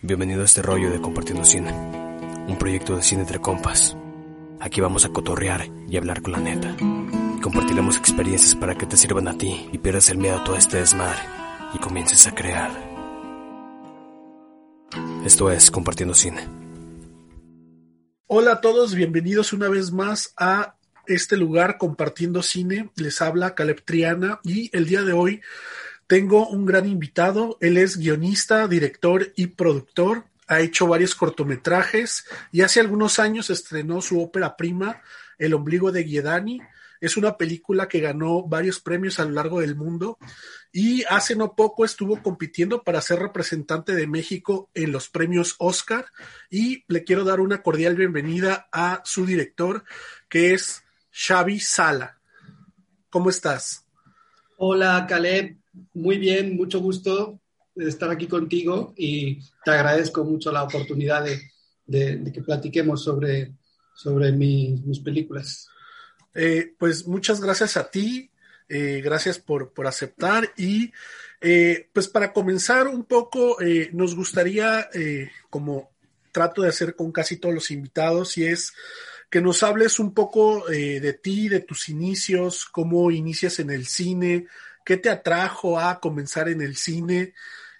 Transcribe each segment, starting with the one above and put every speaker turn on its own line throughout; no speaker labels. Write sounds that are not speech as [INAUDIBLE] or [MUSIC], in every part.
Bienvenido a este rollo de Compartiendo Cine, un proyecto de cine entre compas. Aquí vamos a cotorrear y hablar con la neta. Compartiremos experiencias para que te sirvan a ti y pierdas el miedo a todo este desmadre y comiences a crear. Esto es Compartiendo Cine.
Hola a todos, bienvenidos una vez más a este lugar Compartiendo Cine. Les habla Caleb Triana y el día de hoy tengo un gran invitado. Él es guionista, director y productor. Ha hecho varios cortometrajes y hace algunos años estrenó su ópera prima, El ombligo de Guiedani. Es una película que ganó varios premios a lo largo del mundo y hace no poco estuvo compitiendo para ser representante de México en los premios Oscar y le quiero dar una cordial bienvenida a su director que es Xavi Sala. ¿Cómo estás?
Hola, Caleb. Muy bien, mucho gusto estar aquí contigo y te agradezco mucho la oportunidad de, que platiquemos sobre, sobre mis películas.
Eh, pues muchas gracias a ti, eh, gracias por, por, aceptar y eh, pues para comenzar un poco nos gustaría, como trato de hacer con casi todos los invitados, y es que nos hables un poco de ti, de tus inicios, cómo inicias en el cine, ¿Qué te atrajo a comenzar en el cine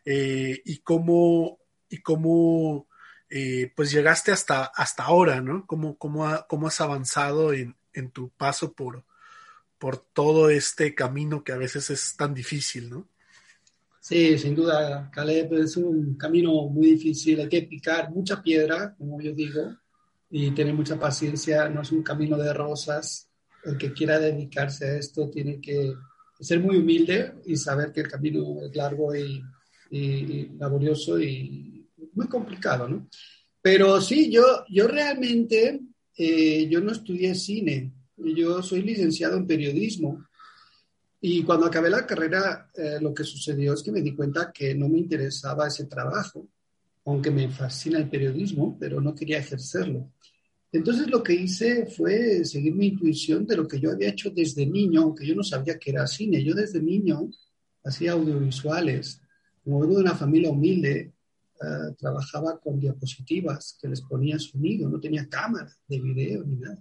eh, y cómo, y cómo eh, pues llegaste hasta, hasta ahora, ¿no? ¿Cómo, cómo, cómo has avanzado en, en, tu paso por, por todo este camino que a veces es tan difícil, ¿no?
Sí, sin duda, Caleb, es un camino muy difícil, hay que picar mucha piedra, como yo digo, y tener mucha paciencia, no es un camino de rosas, el que quiera dedicarse a esto tiene que ser muy humilde y saber que el camino es largo y, laborioso y muy complicado, ¿no? Pero sí, yo, yo realmente, eh, yo no estudié cine, yo soy licenciado en periodismo y cuando acabé la carrera, eh, lo que sucedió es que me di cuenta que no me interesaba ese trabajo, aunque me fascina el periodismo, pero no quería ejercerlo. Entonces lo que hice fue seguir mi intuición de lo que yo había hecho desde niño, aunque yo no sabía que era cine. Yo desde niño hacía audiovisuales. Como vengo de una familia humilde, eh, trabajaba con diapositivas que les ponía sonido, no tenía cámara de video ni nada.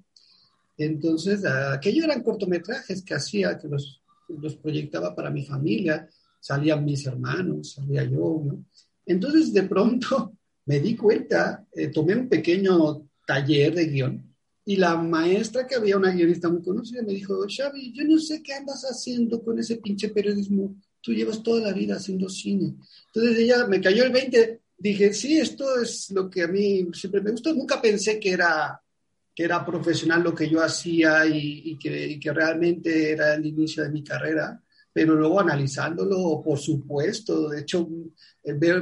Entonces, aquello eran cortometrajes que hacía, que los, proyectaba para mi familia, salían mis hermanos, salía yo. Entonces, de pronto [LAUGHS] me di cuenta, eh, tomé un pequeño taller de guion. Y la maestra, que había una guionista muy conocida, me dijo, Xavi, yo no sé qué andas haciendo con ese pinche periodismo. Tú llevas toda la vida haciendo cine. Entonces ella me cayó el 20. Dije, sí, esto es lo que a mí siempre me gustó. Nunca pensé que era, que era profesional lo que yo hacía y, que, y que realmente era el inicio de mi carrera pero luego analizándolo, por supuesto, de hecho,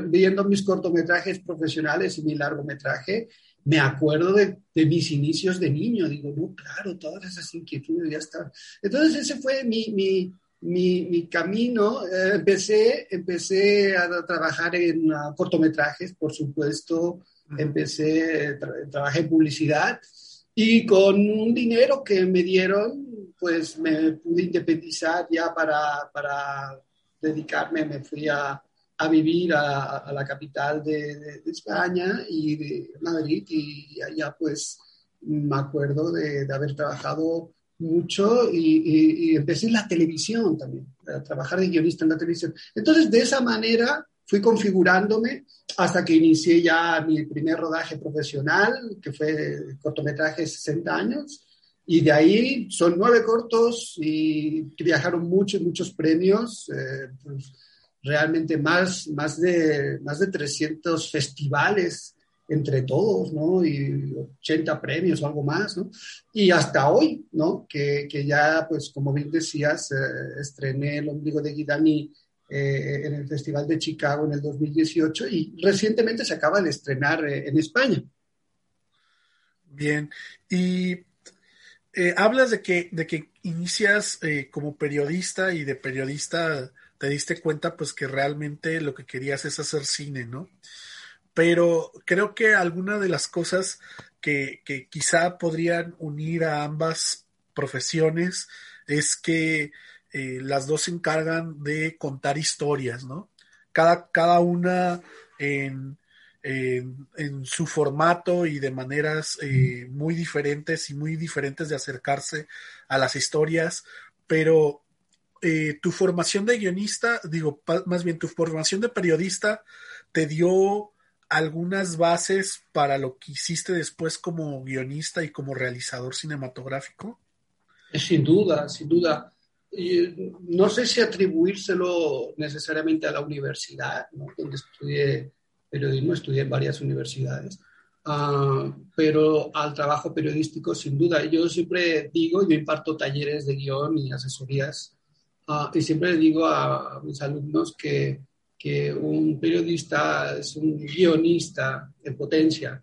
viendo mis cortometrajes profesionales y mi largometraje, me acuerdo de, mis inicios de niño, digo, no, claro, todas esas inquietudes ya están. Entonces ese fue mi, mi, mi, camino. Eh, empecé, empecé a trabajar en uh, cortometrajes, por supuesto, empecé, trabajé en publicidad y con un dinero que me dieron, pues me pude independizar ya para, para dedicarme, me fui a, a vivir a, la capital de, España y de Madrid y allá pues me acuerdo de, haber trabajado mucho y, empecé en la televisión también, a trabajar de guionista en la televisión. Entonces de esa manera fui configurándome hasta que inicié ya mi primer rodaje profesional, que fue cortometraje 60 años, y de ahí son nueve cortos y viajaron muchos, muchos premios. Eh, pues, realmente más, más, de, más de 300 festivales entre todos, ¿no? Y 80 premios o algo más, ¿no? Y hasta hoy, ¿no? Que, que ya, pues, como bien decías, eh, estrené El ombligo de Guidani eh, en el Festival de Chicago en el 2018 y recientemente se acaba de estrenar eh, en España.
Bien, y hablas de que, de que inicias como periodista y de periodista te diste cuenta pues que realmente lo que querías es hacer cine, ¿no? Pero creo que alguna de las cosas que, quizá podrían unir a ambas profesiones es que eh, las dos se encargan de contar historias, ¿no? Cada, cada una en, en, su formato y de maneras eh, muy diferentes y muy diferentes de acercarse a las historias, pero eh, tu formación de guionista, digo, más bien tu formación de periodista te dio algunas bases para lo que hiciste después como guionista y como realizador cinematográfico?
Sin duda, sin duda. no sé si atribuírselo necesariamente a la universidad, donde estudié periodismo, estudié en varias universidades, ah, pero al trabajo periodístico sin duda. Yo siempre digo, yo imparto talleres de guion y asesorías, ah, y siempre digo a, mis alumnos que, que un periodista es un guionista en potencia,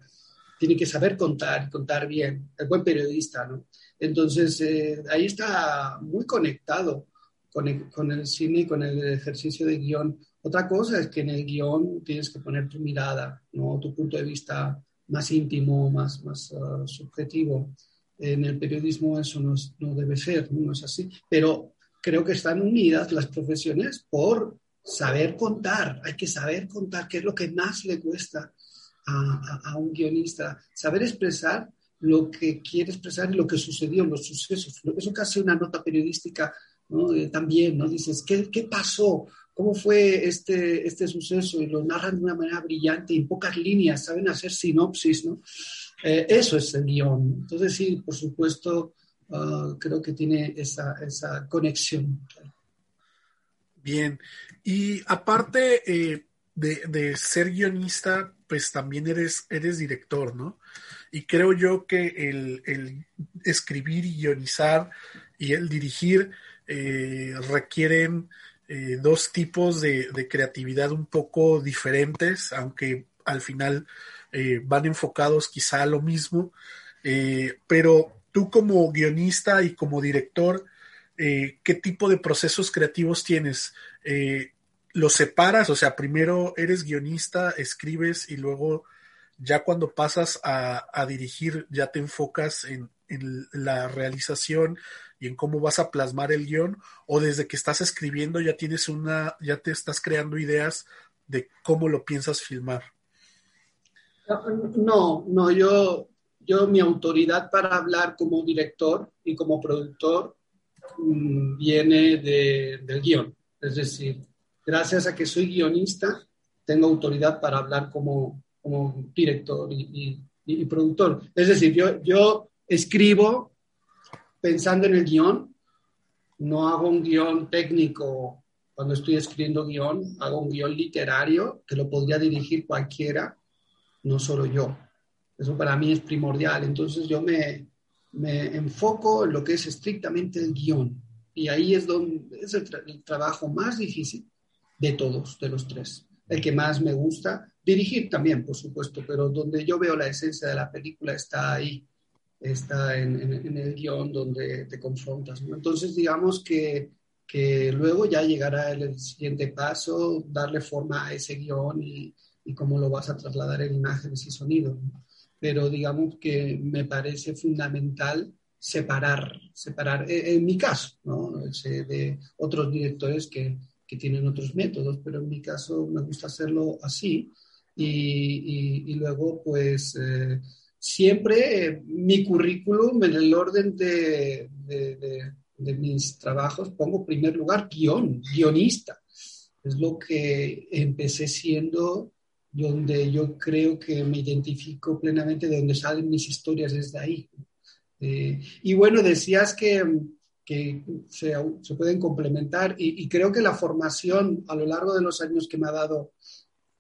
tiene que saber contar, contar bien, el buen periodista, ¿no? Entonces, eh, ahí está muy conectado con el, con el, cine y con el ejercicio de guion. Otra cosa es que en el guion tienes que poner tu mirada, ¿no? tu punto de vista más íntimo, más, más uh, subjetivo. En el periodismo eso no, no debe ser, no es así. Pero creo que están unidas las profesiones por saber contar. Hay que saber contar, qué es lo que más le cuesta a, a, a un guionista. Saber expresar lo que quiere expresar y lo que sucedió, los sucesos. Eso casi una nota periodística ¿no? Eh, también, ¿no? Dices, ¿qué, ¿qué, pasó? ¿Cómo fue este, este suceso? Y lo narran de una manera brillante, en pocas líneas, saben hacer sinopsis, ¿no? Eh, eso es el guion. Entonces, sí, por supuesto, uh, creo que tiene esa, esa conexión.
Bien, y aparte eh, de, de, ser guionista, pues también eres, eres director, ¿no? Y creo yo que el, el escribir y guionizar y el dirigir eh, requieren eh, dos tipos de, creatividad un poco diferentes, aunque al final van enfocados quizá a lo mismo. pero tú como guionista y como director, ¿qué tipo de procesos creativos tienes? ¿Los separas? O sea, primero eres guionista, escribes y luego ya cuando pasas a, dirigir ya te enfocas en, en la realización y en cómo vas a plasmar el guion, o desde que estás escribiendo ya tienes una, ya te estás creando ideas de cómo lo piensas filmar.
No, no, yo, yo mi autoridad para hablar como director y como productor mm, viene del guion. Es decir, gracias a que soy guionista, tengo autoridad para hablar como, como director y, productor. Es decir, yo, yo escribo pensando en el guion, no hago un guion técnico cuando estoy escribiendo guion, hago un guion literario que lo podría dirigir cualquiera, no solo yo. Eso para mí es primordial. Entonces yo me, me enfoco en lo que es estrictamente el guion. Y ahí es donde es el, el, trabajo más difícil de todos, de los tres. El que más me gusta. Dirigir también, por supuesto, pero donde yo veo la esencia de la película está ahí está en, el guion donde te confrontas. Entonces, digamos que, que, luego ya llegará el, siguiente paso, darle forma a ese guion y, y cómo lo vas a trasladar en imágenes y sonidos. Pero digamos que me parece fundamental separar, separar, e, en mi caso, ¿no? de otros directores que, que, tienen otros métodos, pero en mi caso me gusta hacerlo así y, y, luego pues... Eh, siempre mi currículum en el orden de, mis trabajos pongo primer lugar guion, guionista. Es lo que empecé siendo, donde yo creo que me identifico plenamente de donde salen mis historias desde ahí. Eh, y bueno, decías que, se, pueden complementar y, y creo que la formación a lo largo de los años que me ha dado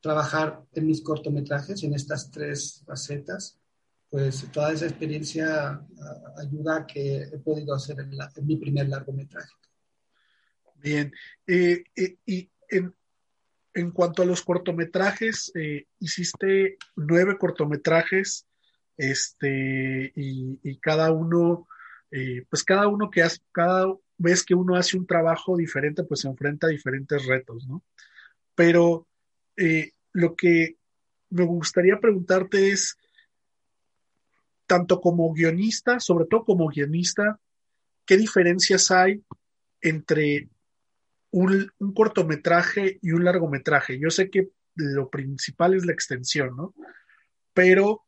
trabajar en mis cortometrajes, en estas tres facetas, pues toda esa experiencia ayuda a que he podido hacer en, mi primer largometraje.
Bien, eh, eh, y en, en, cuanto a los cortometrajes, eh, hiciste nueve cortometrajes, este, y, cada uno, pues cada uno que hace, cada vez que uno hace un trabajo diferente, pues se enfrenta a diferentes retos, ¿no? Pero lo que me gustaría preguntarte es, tanto como guionista, sobre todo como guionista, ¿qué diferencias hay entre un, cortometraje y un largometraje? Yo sé que lo principal es la extensión, ¿no? Pero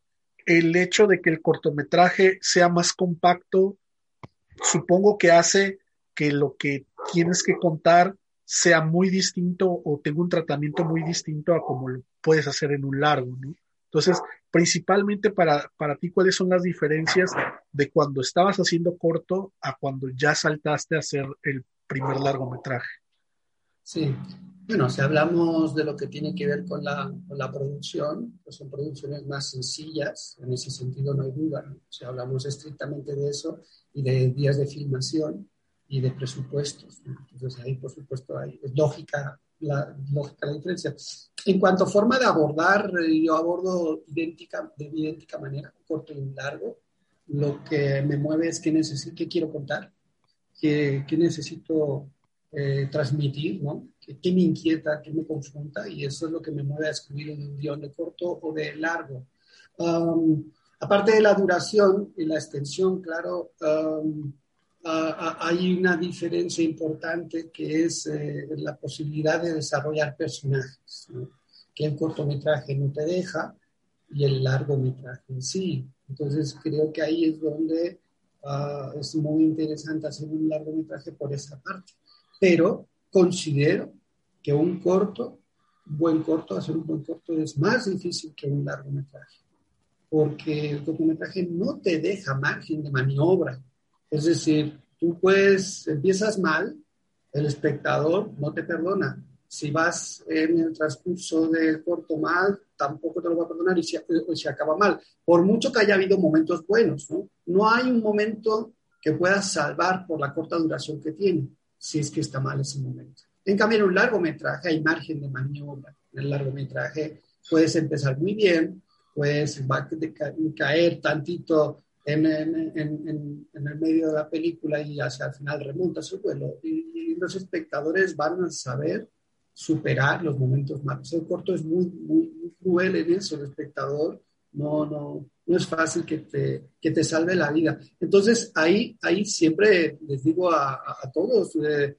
el hecho de que el cortometraje sea más compacto, supongo que hace que lo que tienes que contar sea muy distinto o tenga un tratamiento muy distinto a como lo puedes hacer en un largo, ¿no? Entonces, principalmente para, para ti, ¿cuáles son las diferencias de cuando estabas haciendo corto a cuando ya saltaste a hacer el primer largometraje?
Sí, bueno, si hablamos de lo que tiene que ver con la, con la producción, pues son producciones más sencillas, en ese sentido no hay duda. Si hablamos estrictamente de eso y de días de filmación y de presupuestos. Entonces ahí, por supuesto, hay, es lógica la, lógica la diferencia. En cuanto a forma de abordar, eh, yo abordo idéntica, de idéntica manera, corto y largo. Lo que me mueve es qué, necesito, qué quiero contar, qué, qué necesito eh, transmitir, ¿no? ¿Qué, ¿Qué, me inquieta, qué me confronta? Y eso es lo que me mueve a escribir un guion de corto o de largo. Um, aparte de la duración y la extensión, claro, um, hay una diferencia importante que es eh, la posibilidad de desarrollar personajes, que el cortometraje no te deja y el largometraje en sí. Entonces creo que ahí es donde uh, es muy interesante hacer un largometraje por esa parte. Pero considero que un corto, un buen corto, hacer un buen corto es más difícil que un largometraje, porque el cortometraje no te deja margen de maniobra es decir, tú puedes, empiezas mal, el espectador no te perdona. Si vas en el transcurso del corto mal, tampoco te lo va a perdonar y se, se acaba mal. Por mucho que haya habido momentos buenos, ¿no? No hay un momento que puedas salvar por la corta duración que tiene, si es que está mal ese momento. En cambio, en un largometraje hay margen de maniobra. En el largometraje puedes empezar muy bien, puedes caer tantito en, en, en, el medio de la película y hacia el final remonta su vuelo. Y, los espectadores van a saber superar los momentos malos. El corto es muy, muy, cruel en eso, el espectador no, no, no es fácil que te, que te salve la vida. Entonces, ahí, ahí siempre les digo a, a, todos, eh,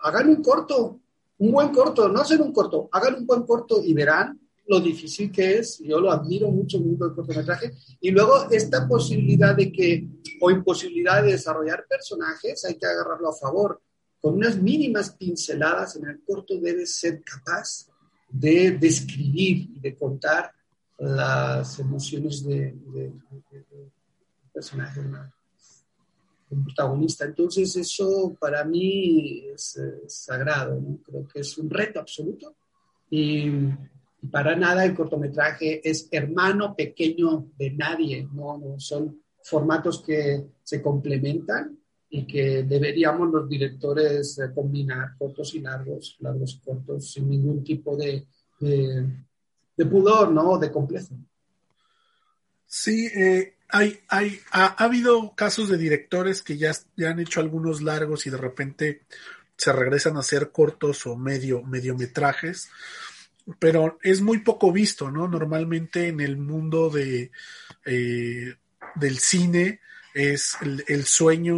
hagan un corto, un buen corto, no hacen un corto, hagan un buen corto y verán lo difícil que es, yo lo admiro mucho el cortometraje, y luego esta posibilidad de que, o imposibilidad de desarrollar personajes, hay que agarrarlo a favor. Con unas mínimas pinceladas en el corto debes ser capaz de describir y de contar las emociones de, de, personaje, un protagonista. Entonces eso para mí es, sagrado, creo que es un reto absoluto. Y para nada el cortometraje es hermano pequeño de nadie, no, no, son formatos que se complementan y que deberíamos los directores combinar cortos y largos, largos y cortos, sin ningún tipo de, de, pudor, ¿no? De complejo.
Sí, eh, hay, hay, ha, ha, habido casos de directores que ya, ya han hecho algunos largos y de repente se regresan a hacer cortos o medio, mediometrajes pero es muy poco visto, ¿no? Normalmente en el mundo de, eh, del cine es el, el, sueño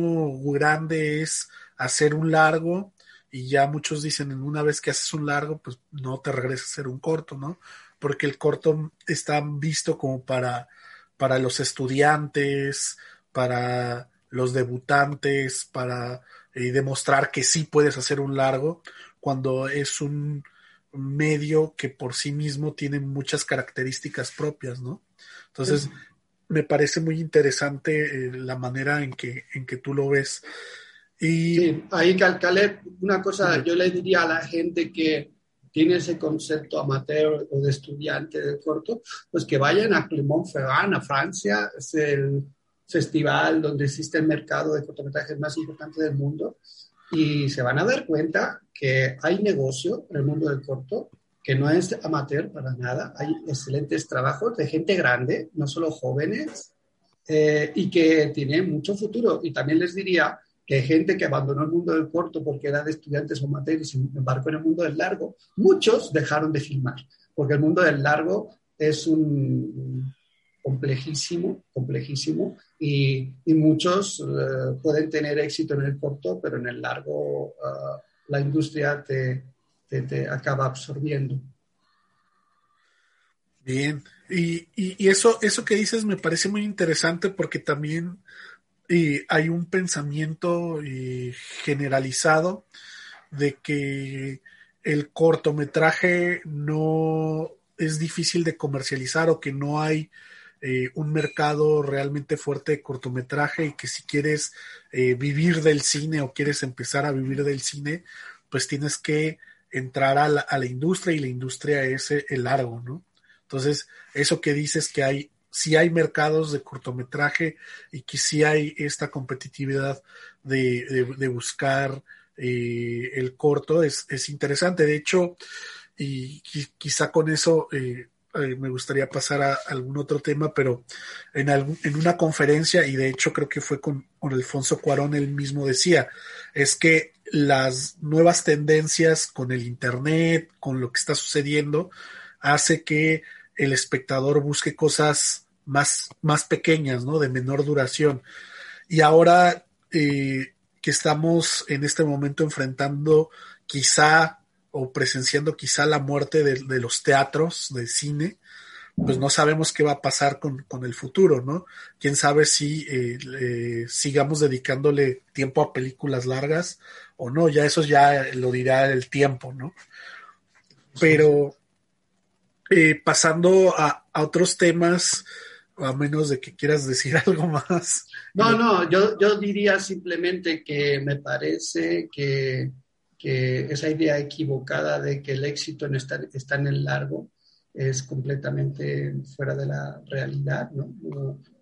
grande es hacer un largo y ya muchos dicen en una vez que haces un largo pues no te regresas a hacer un corto, ¿no? Porque el corto está visto como para, para los estudiantes, para los debutantes, para eh, demostrar que sí puedes hacer un largo cuando es un medio que por sí mismo tiene muchas características propias, ¿no? Entonces, me parece muy interesante eh, la manera en que, en que tú lo ves. Y...
Sí, ahí, Caleb, una cosa, yo le diría a la gente que tiene ese concepto amateur o de estudiante de corto, pues que vayan a Clermont-Ferrand, a Francia, es el festival donde existe el mercado de cortometrajes más importante del mundo, y se van a dar cuenta que hay negocio en el mundo del corto, que no es amateur para nada, hay excelentes trabajos de gente grande, no solo jóvenes, eh, y que tiene mucho futuro. Y también les diría que gente que abandonó el mundo del corto porque era de estudiantes o amateur y se embarcó en el mundo del largo, muchos dejaron de filmar, porque el mundo del largo es un complejísimo, complejísimo, y, y muchos uh, pueden tener éxito en el corto, pero en el largo uh, la industria te, te, te, acaba absorbiendo.
Bien, y, y, eso, eso que dices me parece muy interesante porque también y hay un pensamiento generalizado de que el cortometraje no es difícil de comercializar o que no hay eh, un mercado realmente fuerte de cortometraje y que si quieres eh, vivir del cine o quieres empezar a vivir del cine, pues tienes que entrar a la, a la industria y la industria es el largo, ¿no? Entonces, eso que dices que hay si hay mercados de cortometraje y que sí hay esta competitividad de, buscar eh, el corto, es, interesante. De hecho, y, quizá con eso eh, eh, me gustaría pasar a algún otro tema, pero en, en una conferencia, y de hecho creo que fue con, con Alfonso Cuarón, él mismo decía, es que las nuevas tendencias con el Internet, con lo que está sucediendo, hace que el espectador busque cosas más, más pequeñas, ¿no? De menor duración. Y ahora eh, que estamos en este momento enfrentando quizá o presenciando quizá la muerte de, los teatros de cine, pues no sabemos qué va a pasar con, el futuro, ¿no? Quién sabe si eh, sigamos dedicándole tiempo a películas largas o no, ya eso ya lo dirá el tiempo, ¿no? Pero eh, pasando a, a, otros temas, a menos de que quieras decir [LAUGHS] algo más.
No, no, yo, yo diría simplemente que me parece que, que, esa idea equivocada de que el éxito en está, está en el largo es completamente fuera de la realidad, ¿no?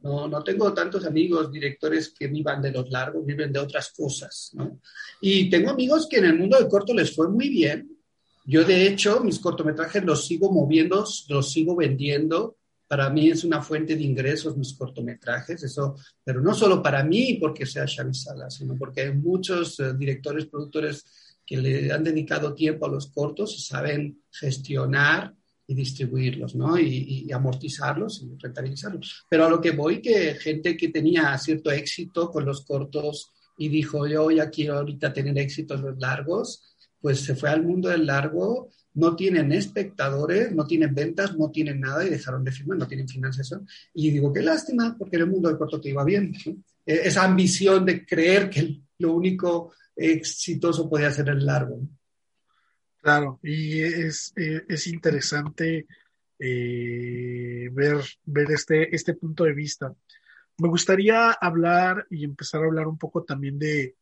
No, no tengo tantos amigos directores que vivan de los largos, viven de otras cosas, ¿no? Y tengo amigos que en el mundo del corto les fue muy bien. Yo, de hecho, mis cortometrajes los sigo moviendo, los sigo vendiendo, para mí es una fuente de ingresos mis cortometrajes, eso, pero no solo para mí porque sea Xavi Sala, sino porque hay muchos eh, directores, productores que le han dedicado tiempo a los cortos y saben gestionar y distribuirlos, ¿no? Y, y, amortizarlos y rentabilizarlos. Pero a lo que voy, que gente que tenía cierto éxito con los cortos y dijo, yo ya quiero ahorita tener éxitos los largos, pues se fue al mundo del largo no tienen espectadores, no tienen ventas, no tienen nada y dejaron de firmar, no tienen financiación. Y digo, qué lástima, porque en el mundo del corto te iba bien. E-, esa ambición de creer que lo único exitoso podía ser el largo.
Claro, y es, es interesante eh, ver, ver este, este punto de vista. Me gustaría hablar y empezar a hablar un poco también de,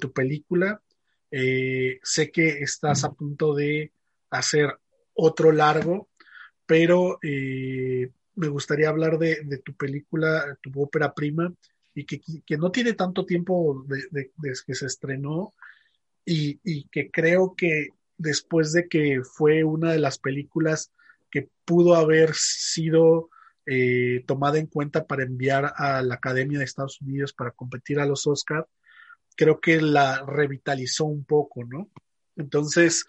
tu película. Eh, sé que estás a punto de hacer otro largo, pero eh, me gustaría hablar de, tu película, tu ópera prima, y que, no tiene tanto tiempo desde que se estrenó, y, que creo que después de que fue una de las películas que pudo haber sido eh, tomada en cuenta para enviar a la Academia de Estados Unidos para competir a los Oscar, creo que la revitalizó un poco, ¿no? Entonces,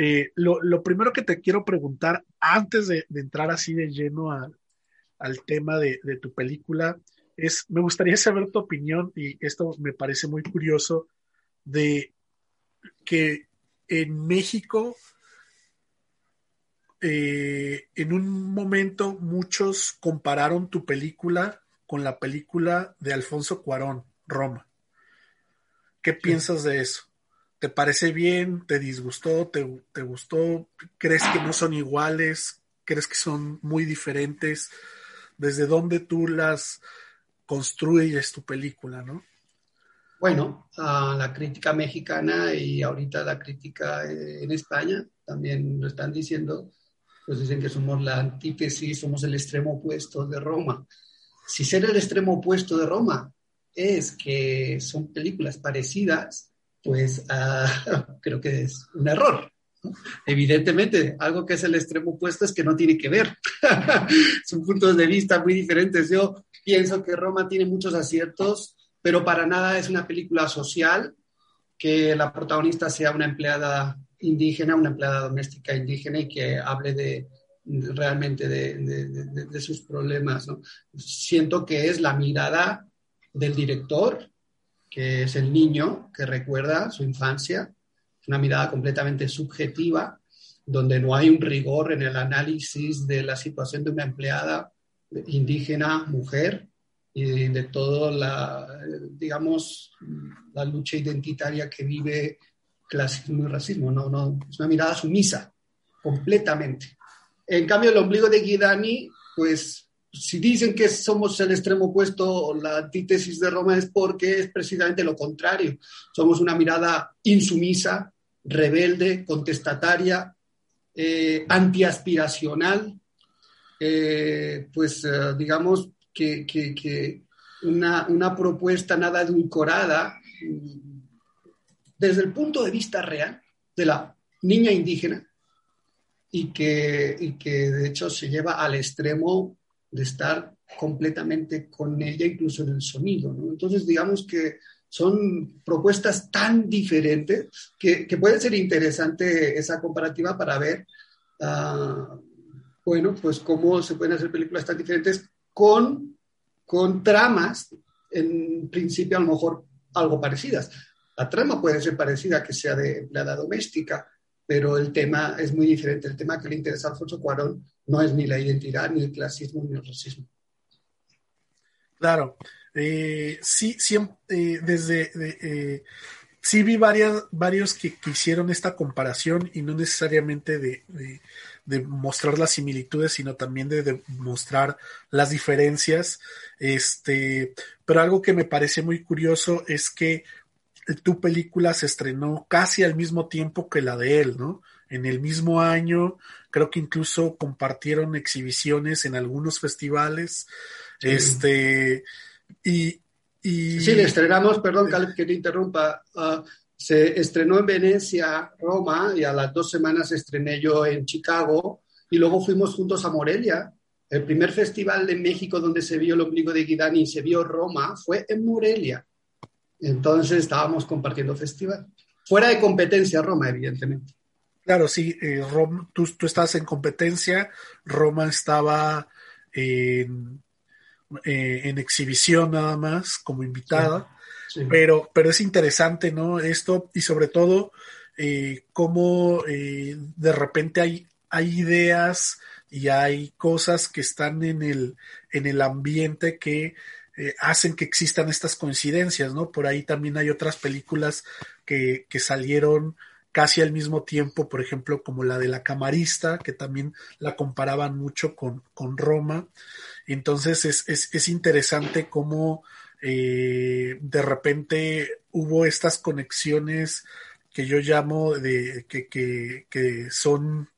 eh, lo, primero que te quiero preguntar, antes de, entrar así de lleno al tema de, tu película, es, me gustaría saber tu opinión, y esto me parece muy curioso, de que en México, eh, en un momento muchos compararon tu película con la película de Alfonso Cuarón, Roma. ¿Qué piensas de eso? ¿Te parece bien? ¿Te disgustó? ¿Te, gustó? ¿Crees que no son iguales? ¿Crees que son muy diferentes? ¿Desde dónde tú las construyes tu película, no?
Bueno, la crítica mexicana y ahorita la crítica en España también lo están diciendo, pues dicen que somos la antítesis, somos el extremo opuesto de Roma. Si ser el extremo opuesto de Roma es que son películas parecidas, pues ah, [LAUGHS] creo que es un error. Evidentemente, algo que es el extremo opuesto es que no tiene que ver. [LAUGHS] Son puntos de vista muy diferentes. Yo pienso que Roma tiene muchos aciertos, pero para nada es una película social que la protagonista sea una empleada indígena, una empleada doméstica indígena y que hable de, realmente de, sus problemas. Siento que es la mirada del director que es el niño que recuerda su infancia, una mirada completamente subjetiva donde no hay un rigor en el análisis de la situación de una empleada indígena, mujer, y de toda la, digamos, la lucha identitaria que vive clasismo y racismo. No, no, es una mirada sumisa, completamente. En cambio, el ombligo de Guidani, pues, si dicen que somos el extremo opuesto o la antítesis de Roma es porque es precisamente lo contrario. Somos una mirada insumisa, rebelde, contestataria, eh, antiaspiracional, eh, pues eh, digamos que, que, una, una, propuesta nada edulcorada desde el punto de vista real de la niña indígena y que, y que de hecho se lleva al extremo de estar completamente con ella, incluso en el sonido. Entonces, digamos que son propuestas tan diferentes que, que puede ser interesante esa comparativa para ver, uh, bueno, pues cómo se pueden hacer películas tan diferentes con, con tramas, en principio a lo mejor algo parecidas. La trama puede ser parecida que sea de empleada doméstica, pero el tema es muy diferente. El tema que le interesa a Alfonso Cuarón no es ni la identidad, ni el clasismo, ni el racismo.
Claro. Eh, sí, siempre, eh, desde, eh, sí vi varias, varios que, hicieron esta comparación y no necesariamente de, mostrar las similitudes, sino también de, mostrar las diferencias. Este, pero algo que me parece muy curioso es que tu película se estrenó casi al mismo tiempo que la de él, ¿no? En el mismo año, creo que incluso compartieron exhibiciones en algunos festivales. Este, y, y...
Sí, le estrenamos, perdón, que te interrumpa. Ah, se estrenó en Venecia, Roma, y a las dos semanas estrené yo en Chicago, y luego fuimos juntos a Morelia. El primer festival de México donde se vio el ombligo de Guidani y se vio Roma fue en Morelia. Entonces estábamos compartiendo festival. Fuera de competencia Roma, evidentemente.
Claro, sí, eh, Roma, tú, tú estás en competencia, Roma estaba en eh, en exhibición nada más, como invitada. Pero, pero es interesante, ¿no? Esto, y sobre todo, eh, cómo eh, de repente hay, hay ideas y hay cosas que están en el, en el ambiente que eh, hacen que existan estas coincidencias, ¿no? Por ahí también hay otras películas que, que salieron casi al mismo tiempo, por ejemplo, como la de la camarista, que también la comparaban mucho con, con Roma. Entonces es, es, es interesante cómo eh, de repente hubo estas conexiones que yo llamo de que, que, que son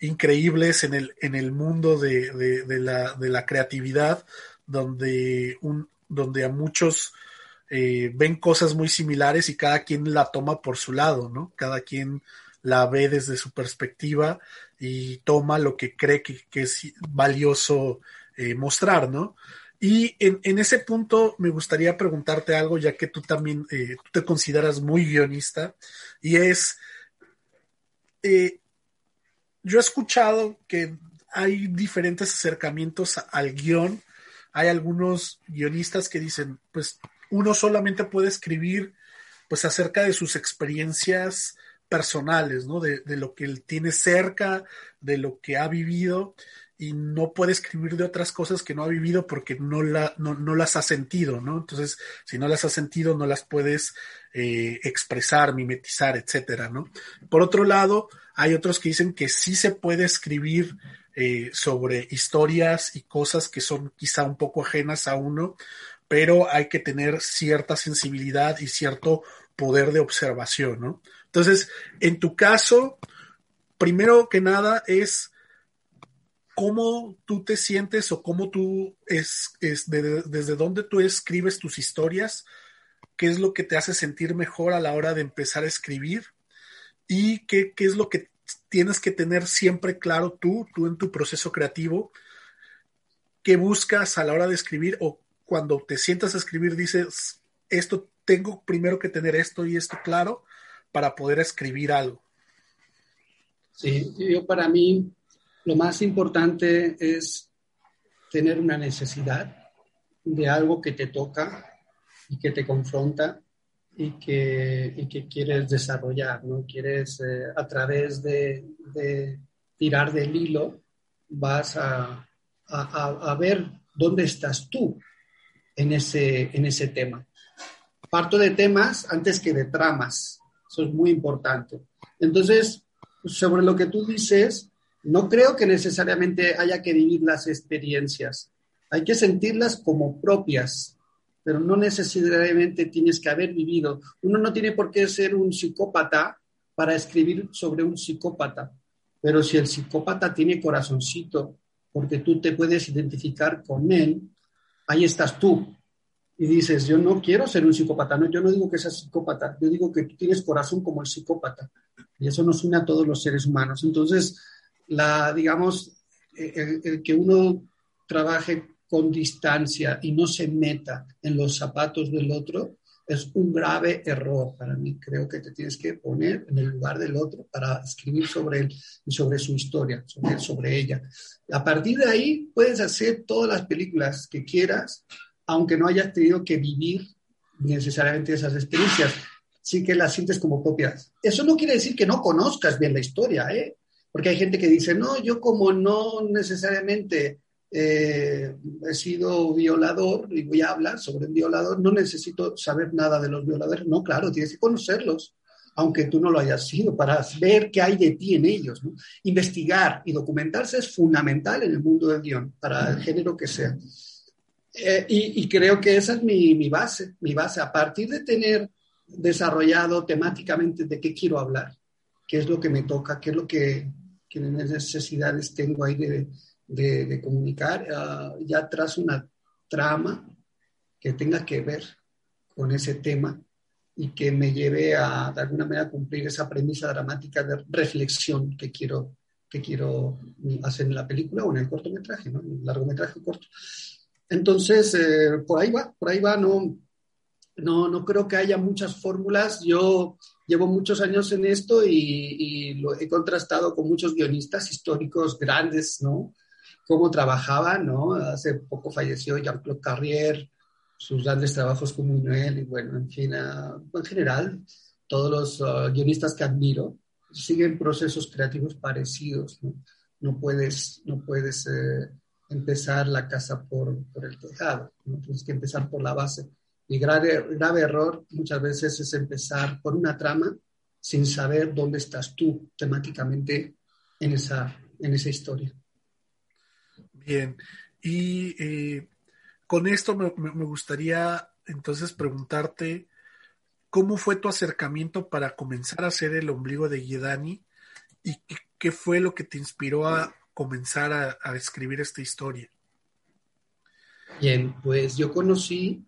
increíbles en el, en el mundo de, de, la, de la creatividad, donde, un, donde a muchos eh, ven cosas muy similares y cada quien la toma por su lado, ¿no? Cada quien la ve desde su perspectiva y toma lo que cree que, que es valioso eh, mostrar, ¿no? Y en, ese punto me gustaría preguntarte algo, ya que tú también eh, te consideras muy guionista, y es, yo he escuchado que hay diferentes acercamientos al guion, hay algunos guionistas que dicen, pues uno solamente puede escribir pues acerca de sus experiencias personales, ¿no? De, lo que él tiene cerca, de lo que ha vivido y no puede escribir de otras cosas que no ha vivido porque no, la, no, no las ha sentido, ¿no? Entonces, si no las has sentido, no las puedes eh, expresar, mimetizar, etcétera, ¿no? Por otro lado, hay otros que dicen que sí se puede escribir eh, sobre historias y cosas que son quizá un poco ajenas a uno, pero hay que tener cierta sensibilidad y cierto poder de observación, ¿no? Entonces, en tu caso, primero que nada es cómo tú te sientes o cómo tú es, es desde dónde tú escribes tus historias, qué es lo que te hace sentir mejor a la hora de empezar a escribir y qué, qué es lo que tienes que tener siempre claro tú, tú en tu proceso creativo, qué buscas a la hora de escribir o cuando te sientas a escribir dices, esto tengo primero que tener esto y esto claro para poder escribir algo.
Sí, yo para mí lo más importante es tener una necesidad de algo que te toca y que te confronta y que, y que quieres desarrollar, ¿no? Quieres eh, a través de, tirar del hilo, vas a, a, a, ver dónde estás tú en ese, en ese tema. Parto de temas antes que de tramas, eso es muy importante. Entonces, sobre lo que tú dices, no creo que necesariamente haya que vivir las experiencias, hay que sentirlas como propias, pero no necesariamente tienes que haber vivido. Uno no tiene por qué ser un psicópata para escribir sobre un psicópata, pero si el psicópata tiene corazoncito, porque tú te puedes identificar con él, ahí estás tú. Y dices, yo no quiero ser un psicópata, no, yo no digo que seas psicópata, yo digo que tú tienes corazón como el psicópata. Y eso nos une a todos los seres humanos. Entonces, la, digamos, el que uno trabaje con distancia y no se meta en los zapatos del otro, es un grave error para mí. Creo que te tienes que poner en el lugar del otro para escribir sobre él y sobre su historia, sobre, ella. A partir de ahí puedes hacer todas las películas que quieras, aunque no hayas tenido que vivir necesariamente esas experiencias. Sí que las sientes como propias. Eso no quiere decir que no conozcas bien la historia, ¿eh? Porque hay gente que dice, no, yo como no necesariamente eh, he sido violador y voy a hablar sobre un violador, no necesito saber nada de los violadores. No, claro, tienes que conocerlos, aunque tú no lo hayas sido, para ver qué hay de ti en ellos. Investigar y documentarse es fundamental en el mundo del guion, para el género que sea. Eh, y, creo que esa es mi, mi, base, mi base. A partir de tener desarrollado temáticamente de qué quiero hablar, qué es lo que me toca, qué es lo que, qué necesidades tengo ahí de, de, comunicar, uh, ya tras una trama que tenga que ver con ese tema y que me lleve a, de alguna manera, cumplir esa premisa dramática de reflexión que quiero, que quiero hacer en la película o en el cortometraje, ¿no? En el largometraje corto. Entonces, eh, por ahí va, por ahí va, no, no, no creo que haya muchas fórmulas. Yo llevo muchos años en esto y, y, lo he contrastado con muchos guionistas históricos grandes, ¿no? Cómo trabajaba, ¿no? Hace poco falleció Jean-Claude Carrier, sus grandes trabajos con Buñuel y bueno, en fin, en general, todos los uh, guionistas que admiro siguen procesos creativos parecidos, ¿no? No puedes, no puedes eh, empezar la casa por, por el tejado, ¿no? tienes que empezar por la base. Y grave, grave error muchas veces es empezar por una trama sin saber dónde estás tú temáticamente en esa, en esa historia.
Bien, y eh, con esto me, gustaría entonces preguntarte cómo fue tu acercamiento para comenzar a hacer el ombligo de Yedani y qué, fue lo que te inspiró a comenzar a, escribir esta historia.
Bien, pues yo conocí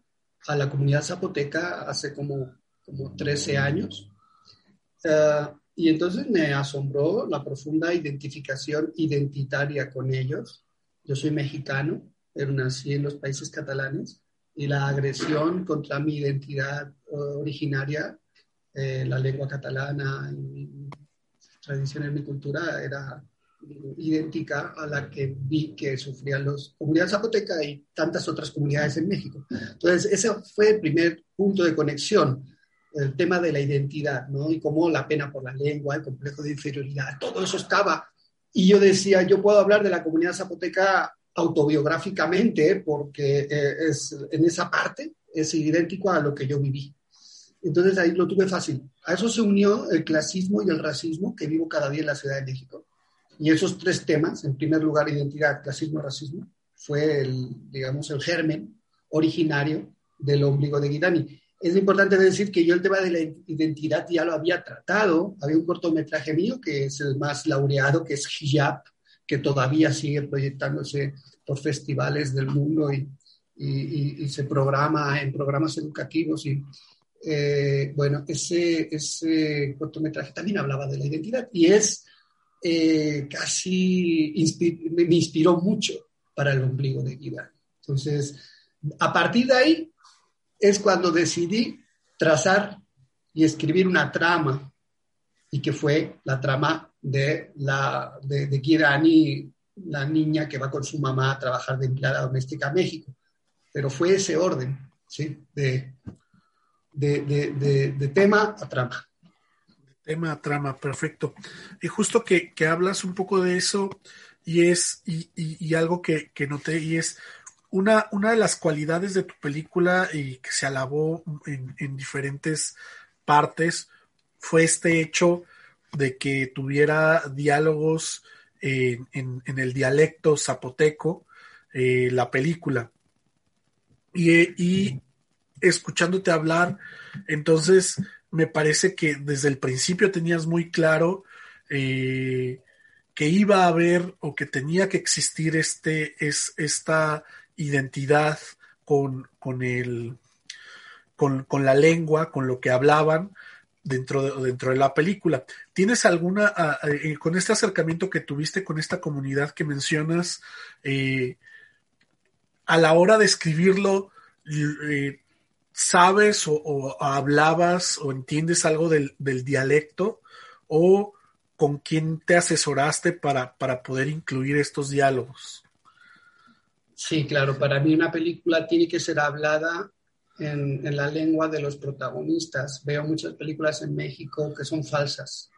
a la comunidad zapoteca hace como, como 13 años. Eh, y entonces me asombró la profunda identificación identitaria con ellos yo soy mexicano, pero nací en los países catalanes y la agresión contra mi identidad eh, originaria, eh, la lengua catalana, y tradiciones de mi cultura era idéntica a la que vi que sufrían los comunidades zapoteca y tantas otras comunidades en México. Entonces, ese fue el primer punto de conexión, el tema de la identidad, ¿no? Y cómo la pena por la lengua, el complejo de inferioridad, todo eso estaba y yo decía, yo puedo hablar de la comunidad zapoteca autobiográficamente porque eh, es, en esa parte es idéntico a lo que yo viví. Entonces ahí lo tuve fácil. A eso se unió el clasismo y el racismo que vivo cada día en la Ciudad de México. Y esos tres temas, en primer lugar, identidad, clasismo, racismo, fue el, digamos, el germen originario del ombligo de Guidani. Es importante decir que yo el tema de la identidad ya lo había tratado. Había un cortometraje mío que es el más laureado, que es Hijab, que todavía sigue proyectándose por festivales del mundo y, y, se programa en programas educativos. Y eh, bueno, ese, ese cortometraje también hablaba de la identidad y es eh, casi, me inspiró mucho para el ombligo de Guidani. Entonces, a partir de ahí es cuando decidí trazar y escribir una trama, y que fue la trama de, la, de, de Kirani, la niña que va con su mamá a trabajar de empleada doméstica a México. Pero fue ese orden, ¿sí? De, de, tema a trama.
Tema a trama, perfecto. Y justo que, hablas un poco de eso y es, y, algo que, noté, y es una, una de las cualidades de tu película y que se alabó en, diferentes partes fue este hecho de que tuviera diálogos en, el dialecto zapoteco, eh, la película. Y, escuchándote hablar, entonces me parece que desde el principio tenías muy claro eh, que iba a haber o que tenía que existir este, es, esta identidad con, con, el, con, con, la lengua, con lo que hablaban dentro de, dentro de la película. ¿Tienes alguna, eh, con este acercamiento que tuviste con esta comunidad que mencionas, eh, a la hora de escribirlo, eh, ¿sabes o, hablabas o entiendes algo del, dialecto? ¿O con quién te asesoraste para, para poder incluir estos diálogos?
Sí, claro, para mí una película tiene que ser hablada en, la lengua de los protagonistas. Veo muchas películas en México que son falsas,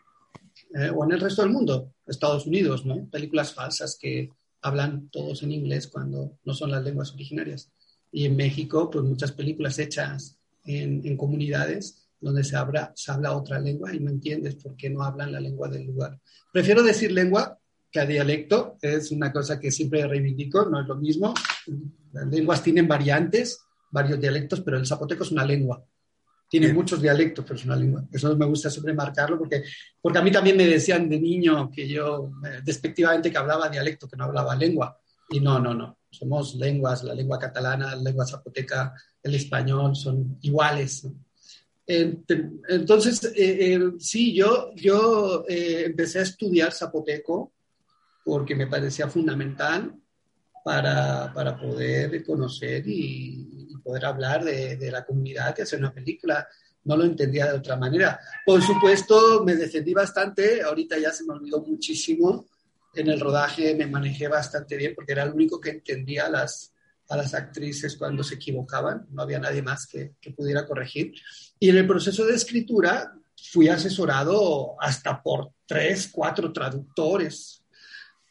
eh, o en el resto del mundo, Estados Unidos, ¿no? Películas falsas que hablan todos en inglés cuando no son las lenguas originarias. Y en México, pues muchas películas hechas en, en comunidades donde se habla, se habla otra lengua y no entiendes por qué no hablan la lengua del lugar. Prefiero decir lengua dialecto, es una cosa que siempre reivindico, no es lo mismo. Las lenguas tienen variantes, varios dialectos, pero el zapoteco es una lengua tiene muchos dialectos, pero es una lengua. Eso me gusta siempre marcarlo porque, porque a mí también me decían de niño que yo eh, despectivamente que hablaba dialecto, que no hablaba lengua. Y no, no, no. Somos lenguas, la lengua catalana, la lengua zapoteca, el español, son iguales. Entonces, eh, eh, sí, yo, yo empecé a estudiar zapoteco porque me parecía fundamental para, para poder conocer y, poder hablar de, de, la comunidad y hacer una película. No lo entendía de otra manera. Por supuesto, me defendí bastante, ahorita ya se me olvidó muchísimo. En el rodaje me manejé bastante bien porque era el único que entendía a las, a las actrices cuando se equivocaban, no había nadie más que, que pudiera corregir. Y en el proceso de escritura fui asesorado hasta por tres, cuatro traductores.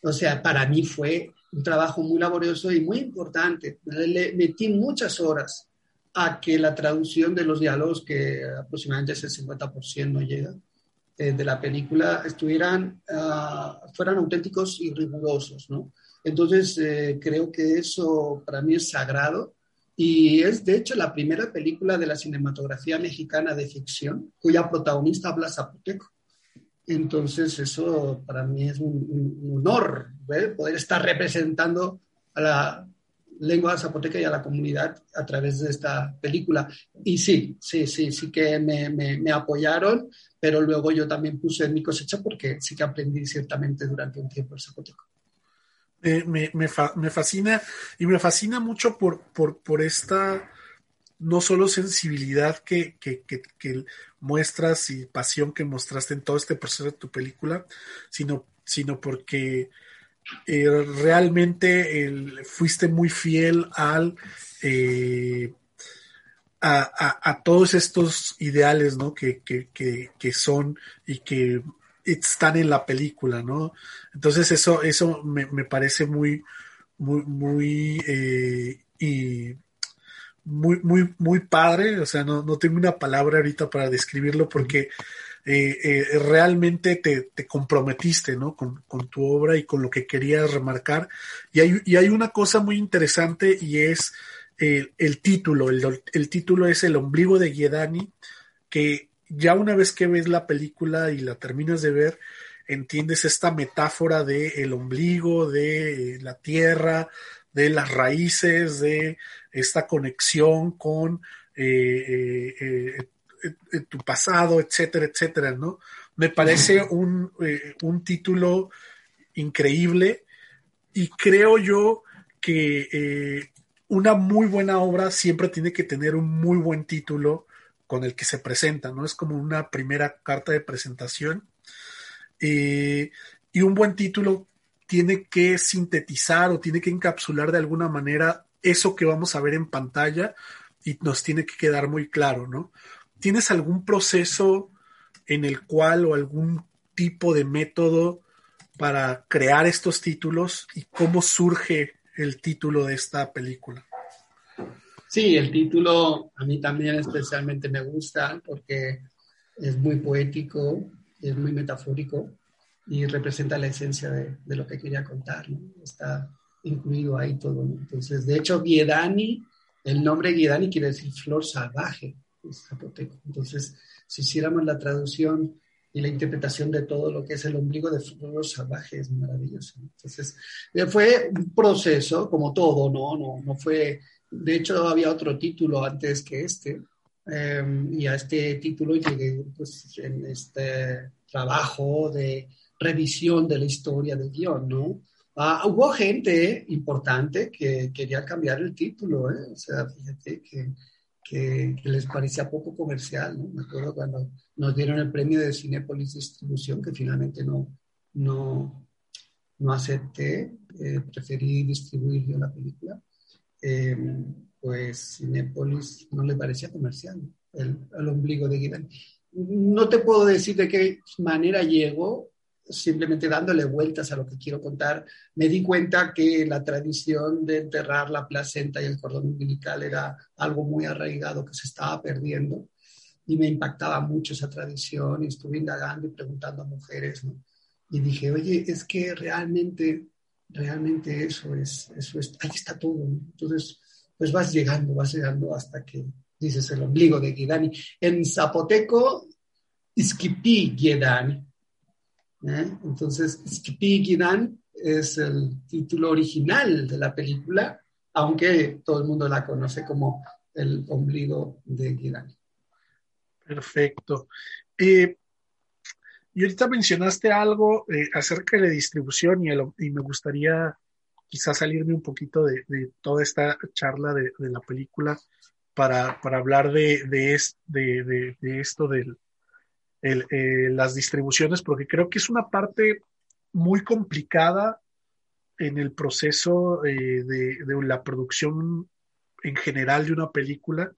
O sea, para mí fue un trabajo muy laborioso y muy importante. Le metí muchas horas a que la traducción de los diálogos, que aproximadamente es el 50% no llega, eh, de la película, estuvieran, ah, fueran auténticos y rigurosos, ¿no? Entonces, eh, creo que eso para mí es sagrado y es, de hecho, la primera película de la cinematografía mexicana de ficción cuya protagonista habla zapoteco. Entonces, eso para mí es un, honor ¿eh? poder estar representando a la lengua zapoteca y a la comunidad a través de esta película. Y sí, sí, sí, sí que me, me, apoyaron, pero luego yo también puse en mi cosecha porque sí que aprendí ciertamente durante un tiempo el zapoteco.
me, me, fascina y me fascina mucho por, por, por esta no solo sensibilidad que, que, que, muestras y pasión que mostraste en todo este proceso de tu película, sino, sino porque eh, realmente fuiste muy fiel al eh, a, a, todos estos ideales ¿no? que, que, que, son y que están en la película, ¿no? Entonces eso, eso me, me parece muy, muy, muy eh, muy, muy, muy padre, o sea, no, no tengo una palabra ahorita para describirlo porque eh, eh, realmente te, te, comprometiste, ¿no? Con, con, tu obra y con lo que querías remarcar. Y hay, y hay una cosa muy interesante y es eh, el título. El, el, título es El ombligo de Guedani, que ya una vez que ves la película y la terminas de ver, entiendes esta metáfora de el ombligo, de la tierra, de las raíces, de esta conexión con eh, eh, eh, tu pasado, etcétera, etcétera, ¿no? Me parece un, un título increíble y creo yo que una muy buena obra siempre tiene que tener un muy buen título con el que se presenta, ¿no? Es como una primera carta de presentación. y un buen título tiene que sintetizar o tiene que encapsular de alguna manera eso que vamos a ver en pantalla y nos tiene que quedar muy claro, ¿no? ¿Tienes algún proceso en el cual o algún tipo de método para crear estos títulos y cómo surge el título de esta película?
Sí, el título a mí también especialmente me gusta porque es muy poético, es muy metafórico y representa la esencia de, lo que quería contar. Está incluido ahí todo. Entonces, de hecho, Guiedani, el nombre Guiedani quiere decir flor salvaje, zapoteco. Entonces, si hiciéramos la traducción y la interpretación de todo lo que es el ombligo de flor salvaje, es maravilloso. Entonces, eh, fue un proceso, como todo, ¿no? No, no fue. De hecho, había otro título antes que este, em, y a este título llegué pues, en este trabajo de revisión de la historia del guion, ¿no? Ah, hubo gente importante que quería cambiar el título, ¿eh? O sea, fíjate que, que, les parecía poco comercial, ¿no? Me acuerdo cuando nos dieron el premio de Cinepolis Distribución, que finalmente no, no, no acepté, eh, preferí distribuir yo la película, eh, pues Cinepolis no le parecía comercial, el, el ombligo de Guidan. No te puedo decir de qué manera llegó, simplemente dándole vueltas a lo que quiero contar, me di cuenta que la tradición de enterrar la placenta y el cordón umbilical era algo muy arraigado que se estaba perdiendo y me impactaba mucho esa tradición y estuve indagando y preguntando a mujeres, ¿no? Y dije, oye, es que realmente, realmente eso es, eso es, ahí está todo, Entonces, pues vas llegando, vas llegando hasta que dices el ombligo de Guidani. En zapoteco, Isquipi Guidani ¿eh? Entonces, Gidan es el título original de la película, aunque todo el mundo la conoce como el ombligo de Gidan.
Perfecto. y ahorita mencionaste algo eh, acerca de la distribución y, me gustaría quizás salirme un poquito de, toda esta charla de, la película para, hablar de, esto del, eh, las distribuciones, porque creo que es una parte muy complicada en el proceso eh, de, la producción en general de una película.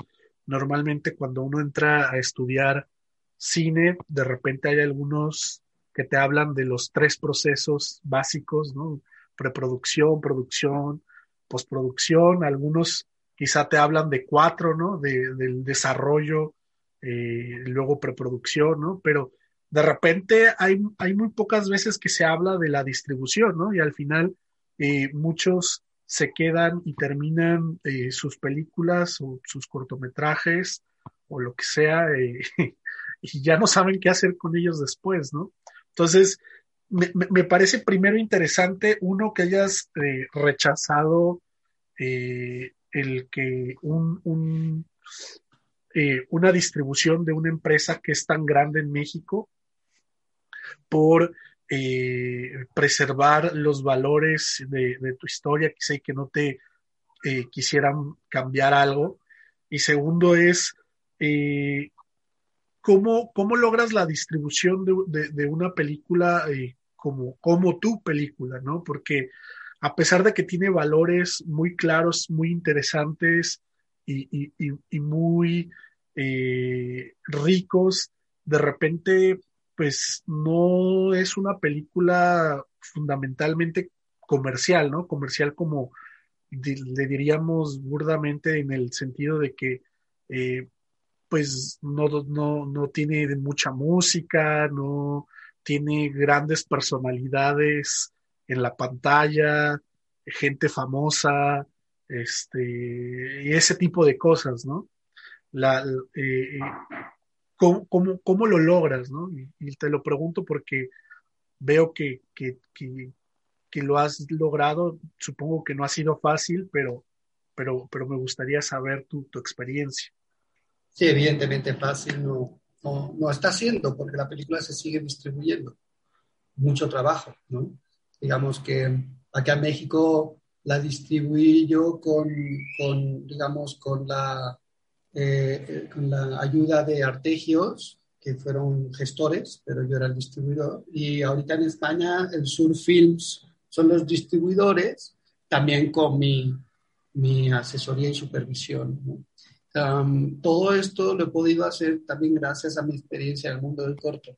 Normalmente cuando uno entra a estudiar cine, de repente hay algunos que te hablan de los tres procesos básicos, ¿no? Preproducción, producción, postproducción. Algunos quizá te hablan de cuatro, ¿no? del desarrollo eh, luego preproducción, ¿no? Pero de repente hay, hay muy pocas veces que se habla de la distribución, ¿no? Y al final eh, muchos se quedan y terminan eh, sus películas o sus cortometrajes o lo que sea [LAUGHS] y ya no saben qué hacer con ellos después, ¿no? Entonces, me, me parece primero interesante, uno, que hayas rechazado el que un, un eh, una distribución de una empresa que es tan grande en México por eh, preservar los valores de, tu historia, quizá y que no te eh, quisieran cambiar algo. Y segundo es, ¿cómo, ¿cómo, logras la distribución de, una película como, como tu película, ¿no? Porque a pesar de que tiene valores muy claros, muy interesantes y, y muy eh, ricos, de repente, pues no es una película fundamentalmente comercial, ¿no? Comercial como le diríamos burdamente en el sentido de que eh, pues no, no, no tiene mucha música, no tiene grandes personalidades en la pantalla, gente famosa, este, y ese tipo de cosas, ¿no? La, eh, ¿cómo, cómo, lo logras? ¿no? Y, te lo pregunto porque veo que, que, que, lo has logrado. Supongo que no ha sido fácil, pero, pero, pero me gustaría saber tu, tu experiencia.
Sí, evidentemente fácil no, no, no, está siendo, porque la película se sigue distribuyendo. Mucho trabajo, ¿no? Digamos que acá en México la distribuí yo con, con digamos, con la eh, con la ayuda de Artegios, que fueron gestores, pero yo era el distribuidor. Y ahorita en España, el Sur Films son los distribuidores, también con mi, mi asesoría y supervisión. todo esto lo he podido hacer también gracias a mi experiencia en el mundo del corto.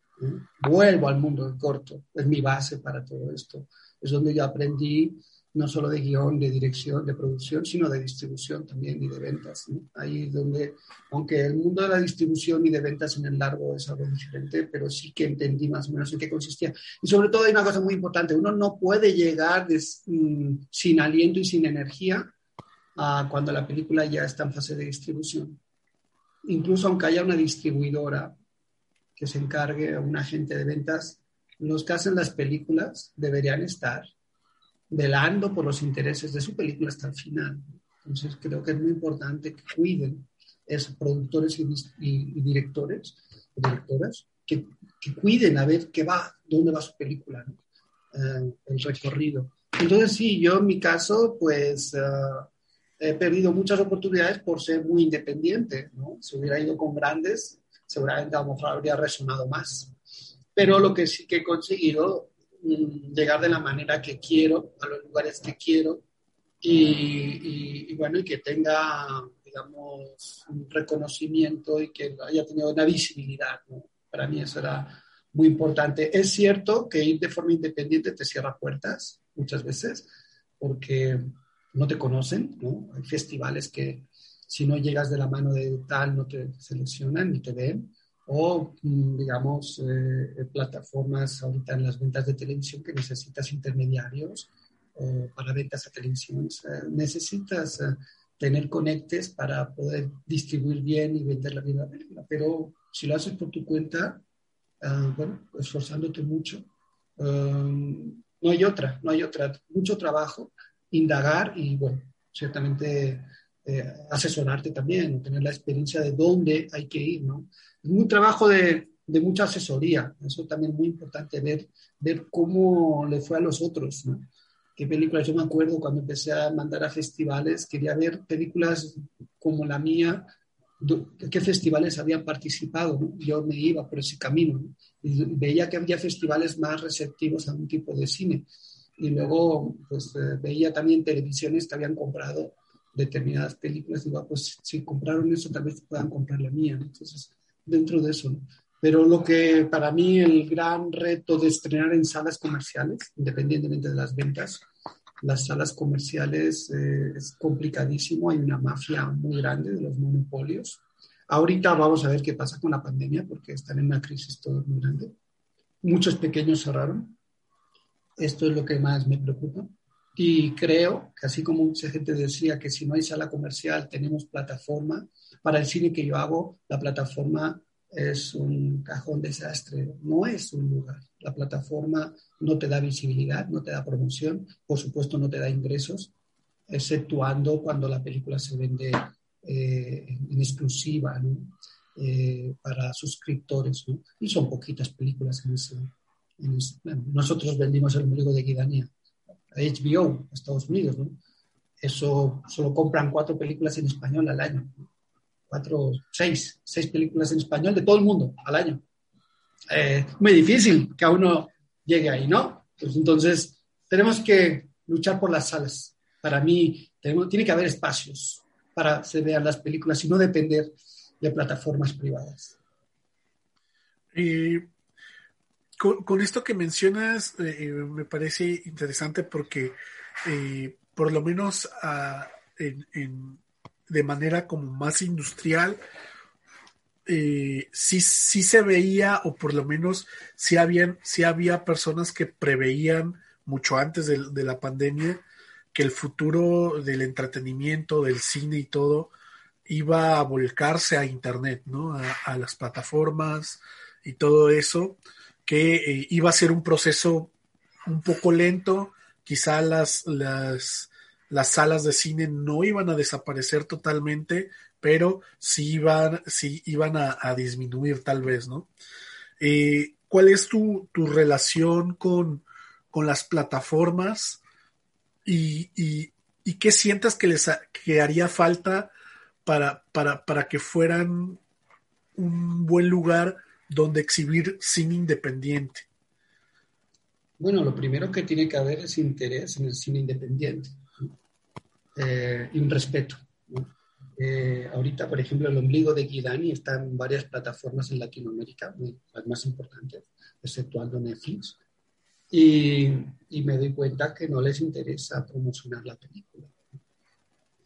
Vuelvo al mundo del corto, es mi base para todo esto. Es donde yo aprendí no solo de guion, de dirección, de producción, sino de distribución también y de ventas. Ahí es donde, aunque el mundo de la distribución y de ventas en el largo es algo diferente, pero sí que entendí más o menos en qué consistía. Y sobre todo hay una cosa muy importante, uno no puede llegar mm, sin aliento y sin energía a cuando la película ya está en fase de distribución. Incluso aunque haya una distribuidora que se encargue, un agente de ventas, los que hacen las películas deberían estar velando por los intereses de su película hasta el final. Entonces creo que es muy importante que cuiden esos productores y, directores, directoras, que, cuiden a ver qué va, dónde va su película, eh, el recorrido. Entonces sí, yo en mi caso, pues eh, he perdido muchas oportunidades por ser muy independiente, ¿no? Si hubiera ido con grandes, seguramente a lo mejor habría resonado más. Pero lo que sí que he conseguido llegar de la manera que quiero, a los lugares que quiero y, bueno, y que tenga, digamos, un reconocimiento y que haya tenido una visibilidad. Para mí eso era muy importante. Es cierto que ir de forma independiente te cierra puertas muchas veces porque no te conocen, ¿no? Hay festivales que si no llegas de la mano de tal no te seleccionan ni te ven o, mm, digamos, eh, plataformas ahorita en las ventas de televisión que necesitas intermediarios para ventas a televisión. necesitas eh, tener conectes para poder distribuir bien y vender la vida. Pero si lo haces por tu cuenta, ah, bueno, esforzándote mucho, um, no hay otra, no hay otra. Mucho trabajo, indagar y, bueno, ciertamente eh, asesorarte también, tener la experiencia de dónde hay que ir, ¿no? Es un trabajo de, de mucha asesoría, eso también es muy importante, ver, ver cómo le fue a los otros, qué películas, yo me acuerdo cuando empecé a mandar a festivales, quería ver películas como la mía, qué festivales habían participado, yo me iba por ese camino ¿no? y veía que había festivales más receptivos a un tipo de cine. Y luego pues eh, veía también televisiones que habían comprado determinadas películas, digo, ah, pues si compraron eso, tal vez puedan comprar la mía. Entonces, dentro de eso. Pero lo que para mí el gran reto de estrenar en salas comerciales, independientemente de las ventas, las salas comerciales eh, es complicadísimo, hay una mafia muy grande de los monopolios. Ahorita vamos a ver qué pasa con la pandemia, porque están en una crisis todo muy grande. Muchos pequeños cerraron. Esto es lo que más me preocupa. Y creo que así como mucha gente decía que si no hay sala comercial tenemos plataforma, para el cine que yo hago, la plataforma es un cajón desastre, no es un lugar. La plataforma no te da visibilidad, no te da promoción, por supuesto no te da ingresos, exceptuando cuando la película se vende eh, en exclusiva eh, para suscriptores. Y son poquitas películas en ese. nosotros vendimos el ombligo de Guidanía HBO, Estados Unidos, ¿no? Eso solo compran cuatro películas en español al año. Cuatro, seis, seis películas en español de todo el mundo al año. Eh, muy difícil que a uno llegue ahí, ¿no? Pues entonces, tenemos que luchar por las salas. Para mí, tiene que haber espacios para se vean las películas y no depender de plataformas privadas.
Y con, esto que mencionas eh, eh, me parece interesante porque eh, por lo menos ah, de manera como más industrial, sí, sí se veía, o por lo menos sí, habían, sí había personas que preveían mucho antes de, la pandemia que el futuro del entretenimiento, del cine y todo iba a volcarse a Internet, ¿no? a las plataformas y todo eso que eh, iba a ser un proceso un poco lento, quizá las, las, las, salas de cine no iban a desaparecer totalmente, pero sí iban, sí iban a, disminuir tal vez, ¿no? Eh, ¿Cuál es tu, relación con, las plataformas y, qué sientas que les que haría falta para, para, para que fueran un buen lugar donde exhibir cine independiente?
Bueno, lo primero que tiene que haber es interés en el cine independiente eh, y un respeto. Eh, ahorita, por ejemplo, el ombligo de Guidani está en varias plataformas en Latinoamérica, las más importantes, exceptuando Netflix. Y, y, me doy cuenta que no les interesa promocionar la película.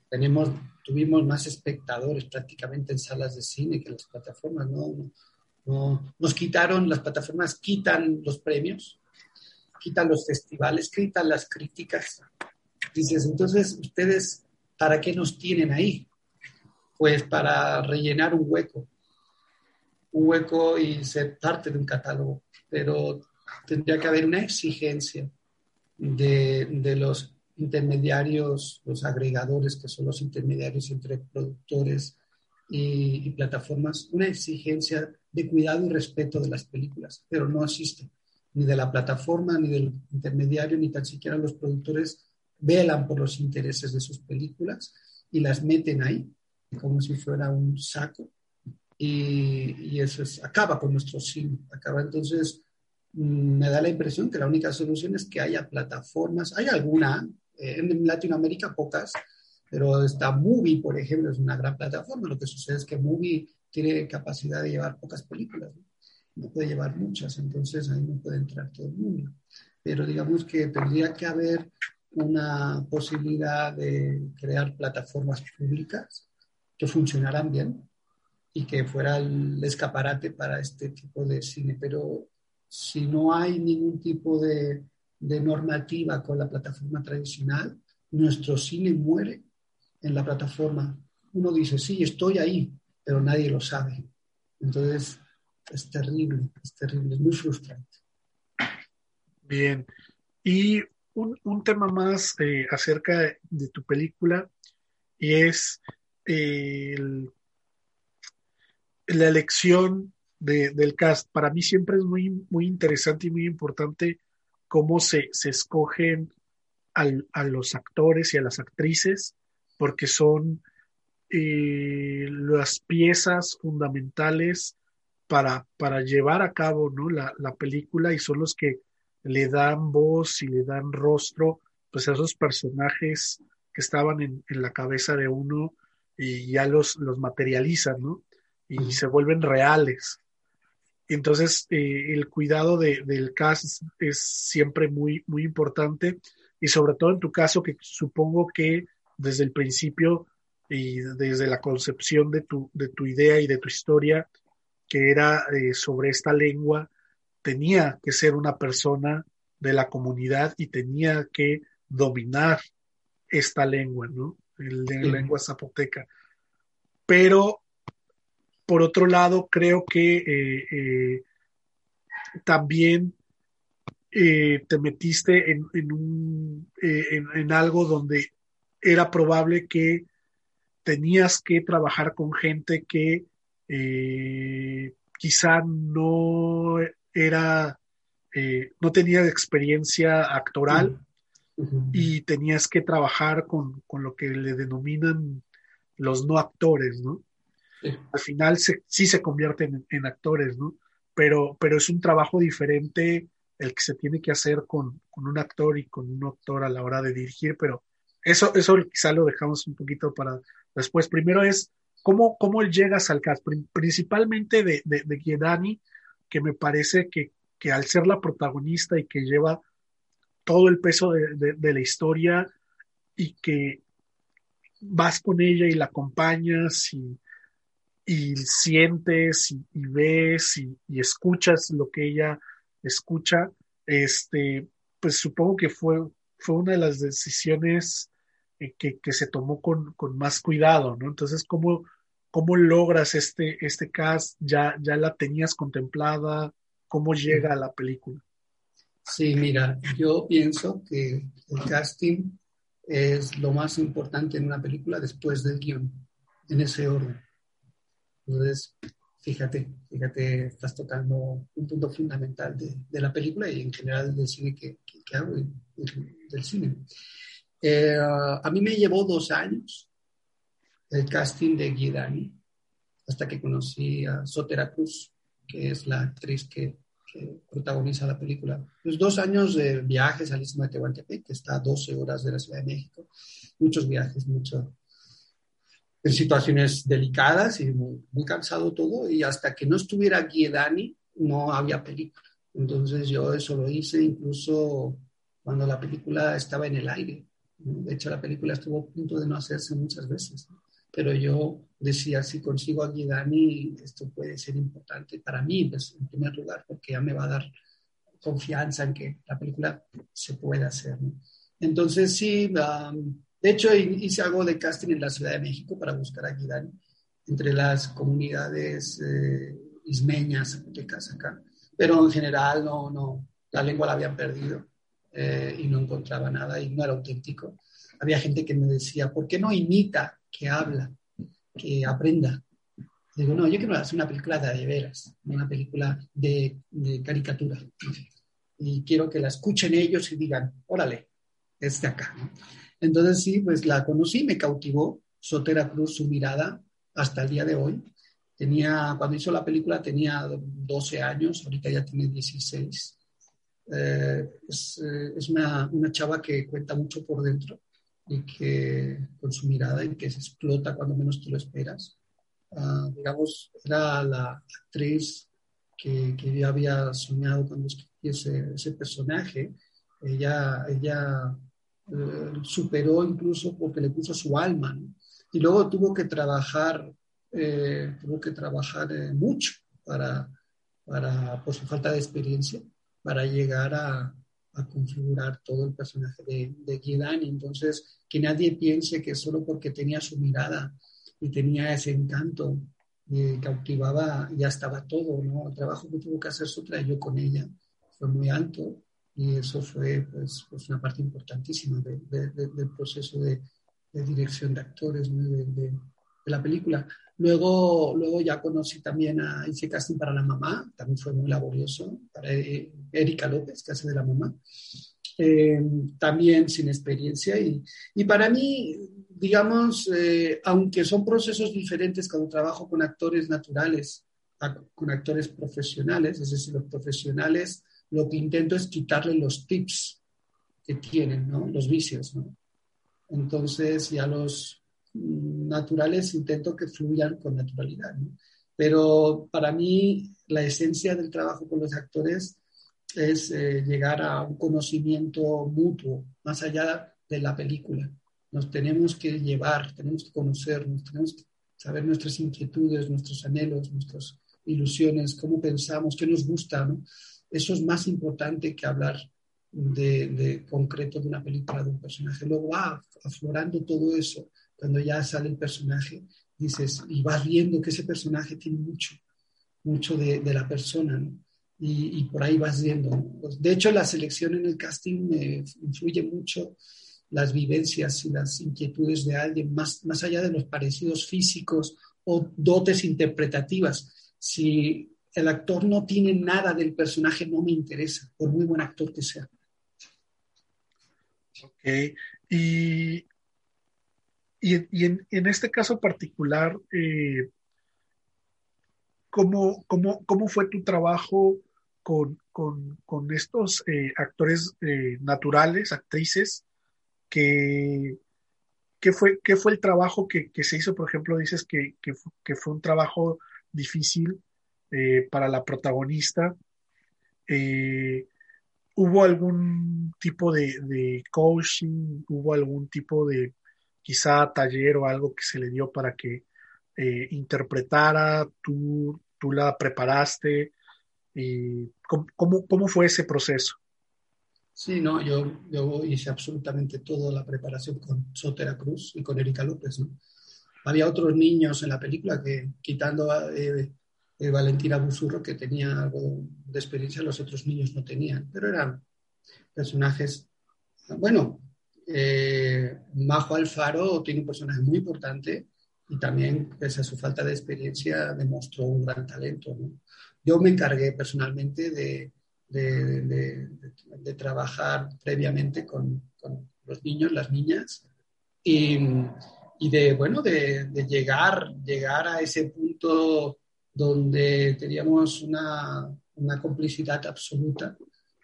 Tenemos, tuvimos más espectadores prácticamente en salas de cine que en las plataformas. No, no, nos quitaron, las plataformas quitan los premios, quitan los festivales, quitan las críticas. Dices, entonces, ¿ustedes para qué nos tienen ahí? Pues para rellenar un hueco, un hueco y ser parte de un catálogo, pero tendría que haber una exigencia de, de los intermediarios, los agregadores, que son los intermediarios entre productores y, plataformas, una exigencia de cuidado y respeto de las películas, pero no existe, ni de la plataforma, ni del intermediario, ni tan siquiera los productores velan por los intereses de sus películas y las meten ahí como si fuera un saco. Y, eso es, acaba con nuestro cine, acaba. Entonces mm, me da la impresión que la única solución es que haya plataformas, hay alguna, eh, en Latinoamérica pocas, pero está Movie, por ejemplo, es una gran plataforma. Lo que sucede es que Movie tiene capacidad de llevar pocas películas, no, puede llevar muchas, entonces ahí no puede entrar todo el mundo. Pero digamos que tendría que haber una posibilidad de crear plataformas públicas que funcionaran bien y que fuera el escaparate para este tipo de cine. Pero si no hay ningún tipo de, de normativa con la plataforma tradicional, nuestro cine muere en la plataforma. Uno dice, sí, estoy ahí, pero nadie lo sabe. Entonces, es terrible, es terrible, es muy frustrante.
Bien. Y un, un tema más eh, acerca de tu película y es eh, el, la elección de, del cast. Para mí siempre es muy, muy interesante y muy importante cómo se, se escogen a los actores y a las actrices, porque son eh, las piezas fundamentales para, para llevar a cabo ¿no? la, la película y son los que le dan voz y le dan rostro pues a esos personajes que estaban en, en la cabeza de uno y ya los, los materializan, ¿no? Y se vuelven reales. Entonces, eh, el cuidado de, del cast es siempre muy, muy importante y sobre todo en tu caso, que supongo que desde el principio y desde la concepción de tu, de tu idea y de tu historia, que era eh, sobre esta lengua, tenía que ser una persona de la comunidad y tenía que dominar esta lengua, ¿no? El, la lengua zapoteca. Pero, por otro lado, creo que eh, eh, también eh, te metiste en, en, un, en, en, algo donde era probable que tenías que trabajar con gente que eh, quizá no era, eh, no tenía experiencia actoral uh -huh. y tenías que trabajar con, con, lo que le denominan los no actores, ¿no? Al final se, sí se convierten en, en, actores, ¿no? Pero, pero es un trabajo diferente el que se tiene que hacer con, con, un actor y con un actor a la hora de dirigir, pero eso, eso quizá lo dejamos un poquito para después. Primero es cómo, cómo llegas al cast, principalmente de, de, Giedani, que me parece que, que, al ser la protagonista y que lleva todo el peso de, de, la historia y que vas con ella y la acompañas y, y sientes y, y ves y, y, escuchas lo que ella escucha, este, pues supongo que fue, fue una de las decisiones eh, que, que, se tomó con, con, más cuidado, ¿no? Entonces, ¿cómo, cómo logras este, este cast? ¿Ya, ¿Ya la tenías contemplada? ¿Cómo llega a la película?
Sí, mira, yo pienso que el casting es lo más importante en una película después del guion, en ese orden. Entonces, fíjate, fíjate, estás tocando un punto fundamental de, de la película y en general del cine que, que, que hago, del, del cine. Eh, a mí me llevó dos años el casting de Guidani, hasta que conocí a Sotera Cruz, que es la actriz que, que protagoniza la película. Pues dos años de viajes al Istmo de Tehuantepec, que está a 12 horas de la Ciudad de México, muchos viajes, mucho, en situaciones delicadas y muy, muy, cansado todo, y hasta que no estuviera Dani no había película. Entonces yo eso lo hice incluso cuando la película estaba en el aire. De hecho, la película estuvo a punto de no hacerse muchas veces. Pero yo decía, si consigo a Dani esto puede ser importante para mí, pues, en primer lugar, porque ya me va a dar confianza en que la película se pueda hacer. Entonces, sí, de hecho, hice algo de casting en la Ciudad de México para buscar a Guidani entre las comunidades eh, ismeñas, zapotecas acá. Pero en general, no, no, la lengua la habían perdido eh, y no encontraba nada y no era auténtico. Había gente que me decía, ¿por qué no imita que habla, que aprenda? Digo, no, yo quiero hacer una película de, veras, una película de, de caricatura. Y quiero que la escuchen ellos y digan, órale, es de acá. Entonces sí, pues la conocí, me cautivó Sotera Cruz, su mirada hasta el día de hoy. Tenía, cuando hizo la película tenía 12 años, ahorita ya tiene 16. Eh, es, eh, es una, una, chava que cuenta mucho por dentro y que con su mirada y que se explota cuando menos te lo esperas. Uh, digamos, era la actriz que, que yo había soñado cuando escribí ese, personaje. Ella, ella eh, superó incluso porque le puso su alma. Y luego tuvo que trabajar, tuvo que trabajar mucho para, para, por su falta de experiencia, para llegar a, configurar todo el personaje de, de. Entonces, que nadie piense que solo porque tenía su mirada y tenía ese encanto que cautivaba, ya estaba todo, ¿no? El trabajo que tuvo que hacer Sutra yo con ella fue muy alto y eso fue pues, pues una parte importantísima de, de, del proceso de, dirección de actores de, la película. Luego, luego ya conocí también a, hice casting para la mamá, también fue muy laborioso, para eh, Erika López, que hace de la mamá, eh, también sin experiencia. Y, y para mí, digamos, eh, aunque son procesos diferentes cuando trabajo con actores naturales, con actores profesionales, es decir, los profesionales lo que intento es quitarle los tips que tienen, ¿no? los vicios. ¿no? Entonces, y a los naturales intento que fluyan con naturalidad. Pero para mí, la esencia del trabajo con los actores es eh, llegar a un conocimiento mutuo, más allá de la película. Nos tenemos que llevar, tenemos que conocernos, tenemos que saber nuestras inquietudes, nuestros anhelos, nuestras ilusiones, cómo pensamos, qué nos gusta. Eso es más importante que hablar de, concreto de una película, de un personaje. Luego va aflorando todo eso. Cuando ya sale el personaje, dices, y vas viendo que ese personaje tiene mucho, mucho de, la persona, y, por ahí vas viendo. Pues, de hecho, la selección en el casting eh, influye mucho las vivencias y las inquietudes de alguien, más, más allá de los parecidos físicos o dotes interpretativas. Si el actor no tiene nada del personaje, no me interesa, por muy buen actor que sea.
Ok, y, y, en, este caso particular, eh, ¿cómo, fue tu trabajo con, estos eh, actores eh, naturales, actrices, que, ¿qué fue, qué fue el trabajo que, se hizo? Por ejemplo, dices que, que fue un trabajo difícil eh, para la protagonista. Eh, ¿Hubo algún tipo de, coaching? ¿Hubo algún tipo de quizá taller o algo que se le dio para que eh, interpretara? ¿Tú, ¿Tú la preparaste? Y ¿cómo, cómo, fue ese proceso?
Sí, no, yo, yo hice absolutamente toda la preparación con Sotera Cruz y con Erika López. Había otros niños en la película que, quitando eh, Valentina Busurro, que tenía algo de experiencia, los otros niños no tenían, pero eran personajes, bueno, eh, Majo Alfaro tiene un personaje muy importante y también, pese a su falta de experiencia, demostró un gran talento. Yo me encargué personalmente de, trabajar previamente con, con, los niños, las niñas, y, y de, bueno, de, llegar, llegar a ese punto donde teníamos una, una complicidad absoluta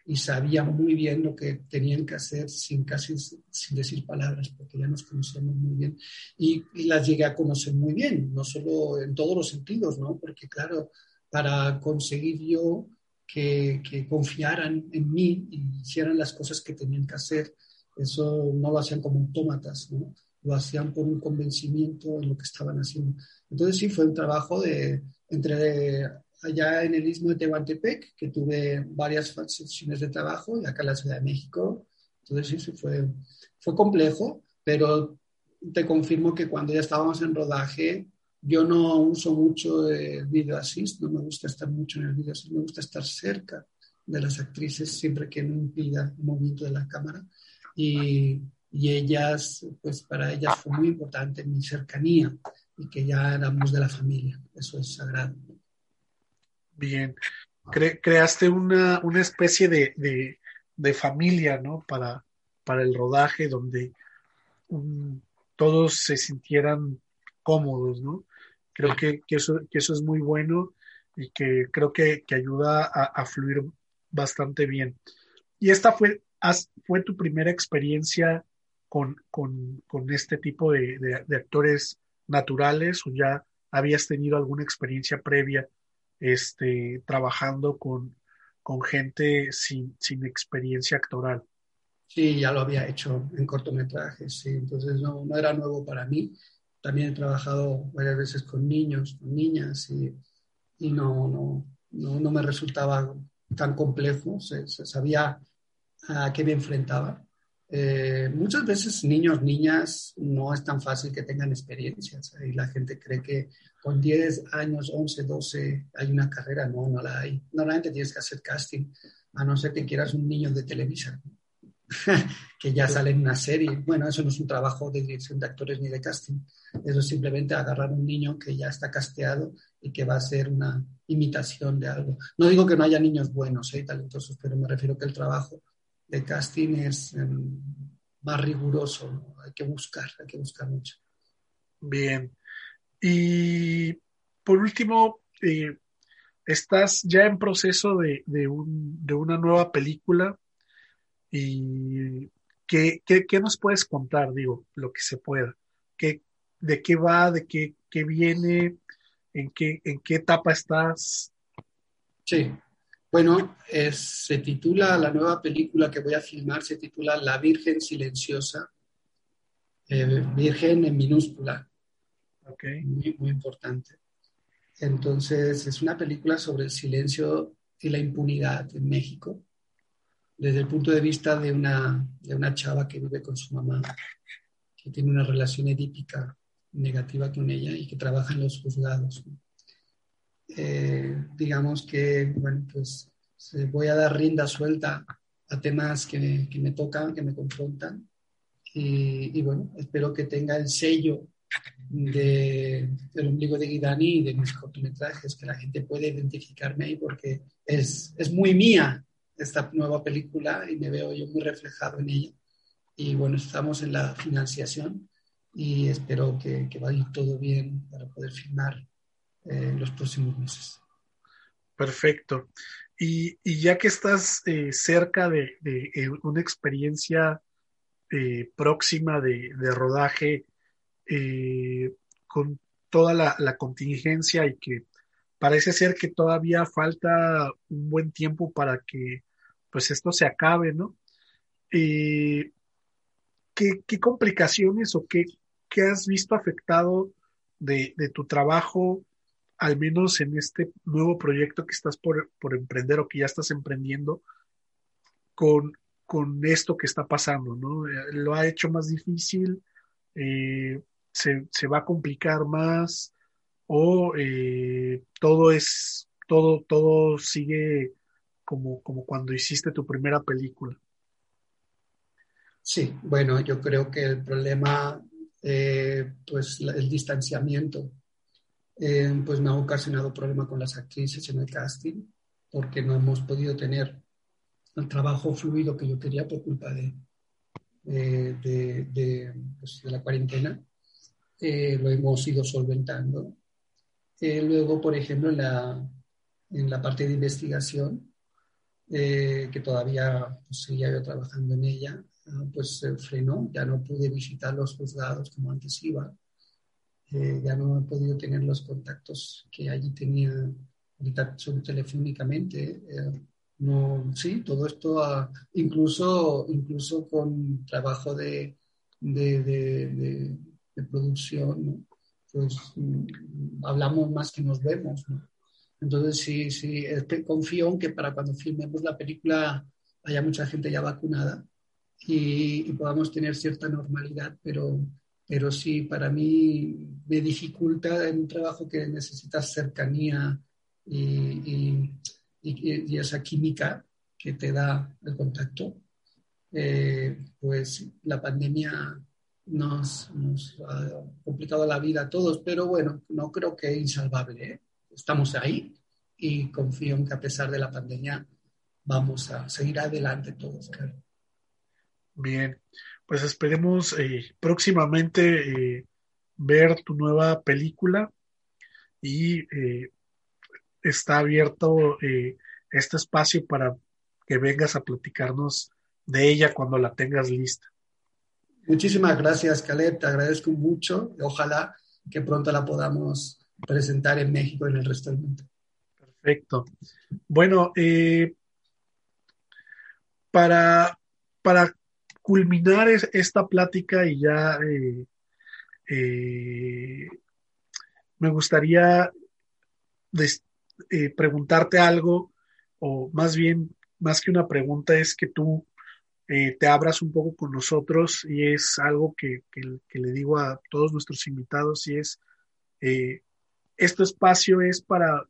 y sabían muy bien lo que tenían que hacer sin casi sin decir palabras, porque ya nos conocíamos muy bien y, las llegué a conocer muy bien, no solo en todos los sentidos, ¿no? Porque claro, para conseguir yo que, que confiaran en mí y hicieran las cosas que tenían que hacer, eso no lo hacían como autómatas, ¿no? Lo hacían por un convencimiento en lo que estaban haciendo. Entonces sí, fue un trabajo de, entre allá en el istmo de Tehuantepec, que tuve varias sesiones de trabajo, y acá en la Ciudad de México. Entonces sí, fue, fue complejo, pero te confirmo que cuando ya estábamos en rodaje, yo no uso mucho el video assist, no me gusta estar mucho en el video assist, me gusta estar cerca de las actrices siempre que no impida el movimiento de la cámara. Y, y ellas, pues para ellas fue muy importante mi cercanía y que ya éramos de la familia. Eso es sagrado.
Bien. creaste una, una especie de, de, familia, ¿no? Para, para el rodaje, donde todos se sintieran cómodos, ¿no? Creo que, que, eso, que eso es muy bueno y que creo que, que ayuda a, a, fluir bastante bien. Y esta fue, fue tu primera experiencia con, con, con este tipo de, de, actores naturales o ya habías tenido alguna experiencia previa este, trabajando con, con gente sin, sin experiencia actoral.
Sí, ya lo había hecho en cortometrajes, sí, entonces no, no era nuevo para mí. También he trabajado varias veces con niños, con niñas y, y no, no, no, no, me resultaba tan complejo, se, sabía a qué me enfrentaba. Eh, muchas veces niños, niñas, no es tan fácil que tengan experiencias y la gente cree que con 10 años, 11, 12 hay una carrera, no, no la hay. Normalmente tienes que hacer casting, a no ser que quieras un niño de televisión, [LAUGHS] que ya sale en una serie. Bueno, eso no es un trabajo de dirección de actores ni de casting, eso es simplemente agarrar un niño que ya está casteado y que va a ser una imitación de algo. No digo que no haya niños buenos y ¿eh? talentosos, pero me refiero que el trabajo de casting es em, más riguroso, hay que buscar, hay que buscar mucho.
Bien. Y por último, eh, estás ya en proceso de, de, un, de, una nueva película y ¿qué, ¿qué, qué, nos puedes contar? Digo, lo que se pueda. ¿Qué, ¿De qué va? ¿De qué, qué viene? ¿En qué, ¿En qué etapa estás?
Sí, bueno, se titula, la nueva película que voy a filmar se titula La Virgen Silenciosa, eh, Virgen en minúscula.
Okay.
Muy, muy importante. Entonces, es una película sobre el silencio y la impunidad en México, desde el punto de vista de una, de una chava que vive con su mamá, que tiene una relación edípica negativa con ella y que trabaja en los juzgados. Eh, digamos que, bueno, pues voy a dar rienda suelta a temas que me, que me tocan, que me confrontan. Y, bueno, espero que tenga el sello de, del ombligo de Guidani y de mis cortometrajes, que la gente puede identificarme ahí porque es, es muy mía esta nueva película y me veo yo muy reflejado en ella. Y bueno, estamos en la financiación y espero que, que vaya todo bien para poder filmar en los próximos meses.
Perfecto. Y, y ya que estás eh, cerca de, de, eh, una experiencia eh, próxima de, de rodaje eh, con toda la, la, contingencia y que parece ser que todavía falta un buen tiempo para que pues esto se acabe, ¿no? ¿qué, ¿qué, complicaciones o qué, qué has visto afectado de, de tu trabajo al menos en este nuevo proyecto que estás por, emprender o que ya estás emprendiendo, con, con esto que está pasando, ¿no? Eh, lo ha hecho más difícil, eh, se, va a complicar más o eh, todo es, todo, todo sigue como, como cuando hiciste tu primera película.
Sí, bueno, yo creo que el problema, pues el distanciamiento eh, pues me ha ocasionado problema con las actrices en el casting, porque no hemos podido tener el trabajo fluido que yo quería por culpa de, de, pues, la cuarentena. Eh, lo hemos ido solventando. Eh, luego, por ejemplo, en la, en la parte de investigación, eh, que todavía pues, seguía yo trabajando en ella, ah, pues se frenó, ya no pude visitar los juzgados como antes iba, eh, ya no he podido tener los contactos que allí tenía ahorita solo telefónicamente. Eh, no, sí, todo esto, ah, incluso, incluso con trabajo de, de, de, de producción, pues mm, hablamos más que nos vemos. ¿no? Entonces, sí, sí, confío en que para cuando filmemos la película haya mucha gente ya vacunada y, podamos tener cierta normalidad, pero, pero sí, para mí me dificulta en un trabajo que necesita cercanía y, y, esa química que te da el contacto. Eh, pues la pandemia nos, nos, ha complicado la vida a todos, pero bueno, no creo que es insalvable. ¿eh? estamos ahí y confío en que a pesar de la pandemia vamos a seguir adelante todos,
Bien, pues esperemos eh, próximamente eh, ver tu nueva película y eh, está abierto este espacio para que vengas a platicarnos de ella cuando la tengas lista.
Muchísimas gracias, Caleb, te agradezco mucho. Ojalá que pronto la podamos presentar en México y en el resto del mundo.
Perfecto. Bueno, para, para culminar esta plática y ya eh, eh, me gustaría preguntarte algo, o más bien, más que una pregunta, es que tú te abras un poco con nosotros y es algo que, que le digo a todos nuestros invitados y es este espacio es para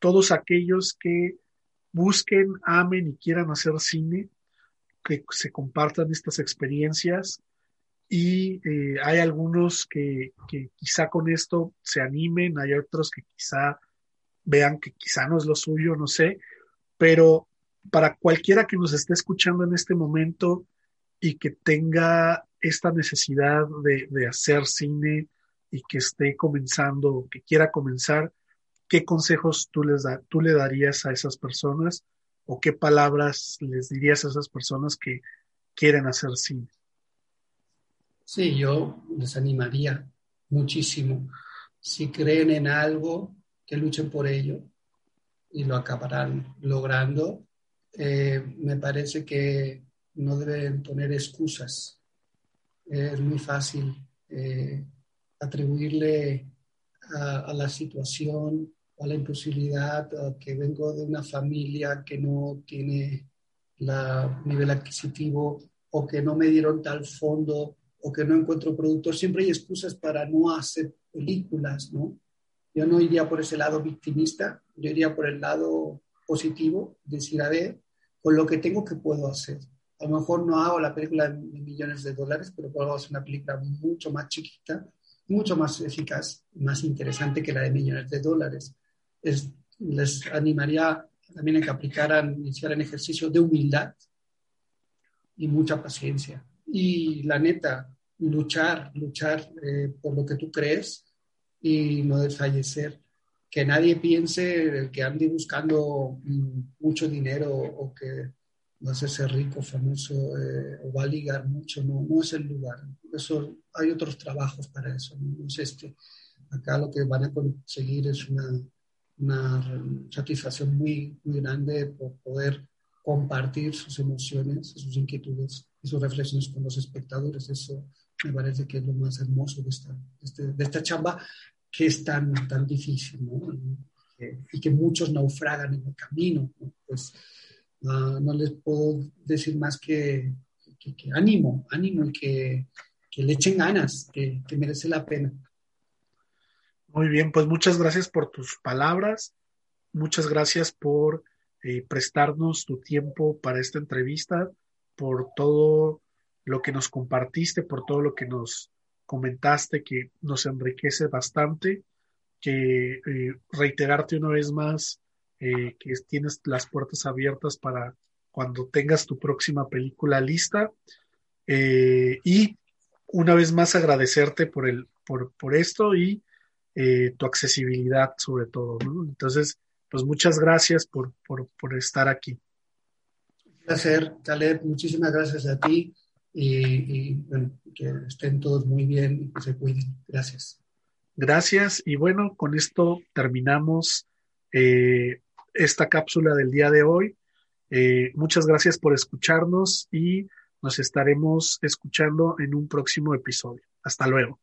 todos aquellos que busquen, amen y quieran hacer cine, que se compartan estas experiencias y eh, hay algunos que, quizá con esto se animen, hay otros que quizá vean que quizá no es lo suyo, no sé, pero para cualquiera que nos esté escuchando en este momento y que tenga esta necesidad de, de hacer cine, y que esté comenzando, que quiera comenzar, ¿qué consejos tú, les da, tú le darías a esas personas o qué palabras les dirías a esas personas que quieren hacer cine?
Sí, yo les animaría muchísimo. Si creen en algo, que luchen por ello y lo acabarán logrando. Eh, me parece que no deben poner excusas. es muy fácil eh, atribuirle a, la situación a la imposibilidad que vengo de una familia que no tiene la nivel adquisitivo o que no me dieron tal fondo o que no encuentro productos. Siempre hay excusas para no hacer películas, ¿no? Yo no iría por ese lado victimista, yo iría por el lado positivo, decir, a ver, con lo que tengo, ¿qué puedo hacer? A lo mejor no hago la película de millones de dólares, pero puedo hacer una película mucho más chiquita mucho más eficaz, más interesante que la de millones de dólares. Les animaría también a que aplicaran, hicieran ejercicio de humildad y mucha paciencia. Y la neta, luchar, luchar eh, por lo que tú crees y no desfallecer. Que nadie piense que ande buscando mm, mucho dinero o que va a hacerse rico, famoso eh, o va a ligar mucho, no, no es el lugar. Eso, hay otros trabajos para eso, no, es este. Acá lo que van a conseguir es una, una satisfacción muy, muy grande por poder compartir sus emociones, sus inquietudes y sus reflexiones con los espectadores. Eso me parece que es lo más hermoso de esta, de este, esta chamba que es tan, tan difícil ¿no? y, que muchos naufragan en el camino. ¿no? Pues no, les puedo decir más que, ánimo, ánimo y que, le echen ganas, que, merece la pena.
Muy bien, pues muchas gracias por tus palabras, muchas gracias por eh, prestarnos tu tiempo para esta entrevista, por todo lo que nos compartiste, por todo lo que nos comentaste, que nos enriquece bastante, que eh, reiterarte una vez más eh, que tienes las puertas abiertas para cuando tengas tu próxima película lista. Y una vez más agradecerte por, el, por, por esto y eh, tu accesibilidad sobre todo. Entonces, pues muchas gracias por, por, por estar aquí.
placer, Caleb. Muchísimas gracias a ti y, bueno, que estén todos muy bien y que se cuiden. Gracias.
Gracias y bueno, con esto terminamos eh, esta cápsula del día de hoy. Eh, muchas gracias por escucharnos y nos estaremos escuchando en un próximo episodio. Hasta luego.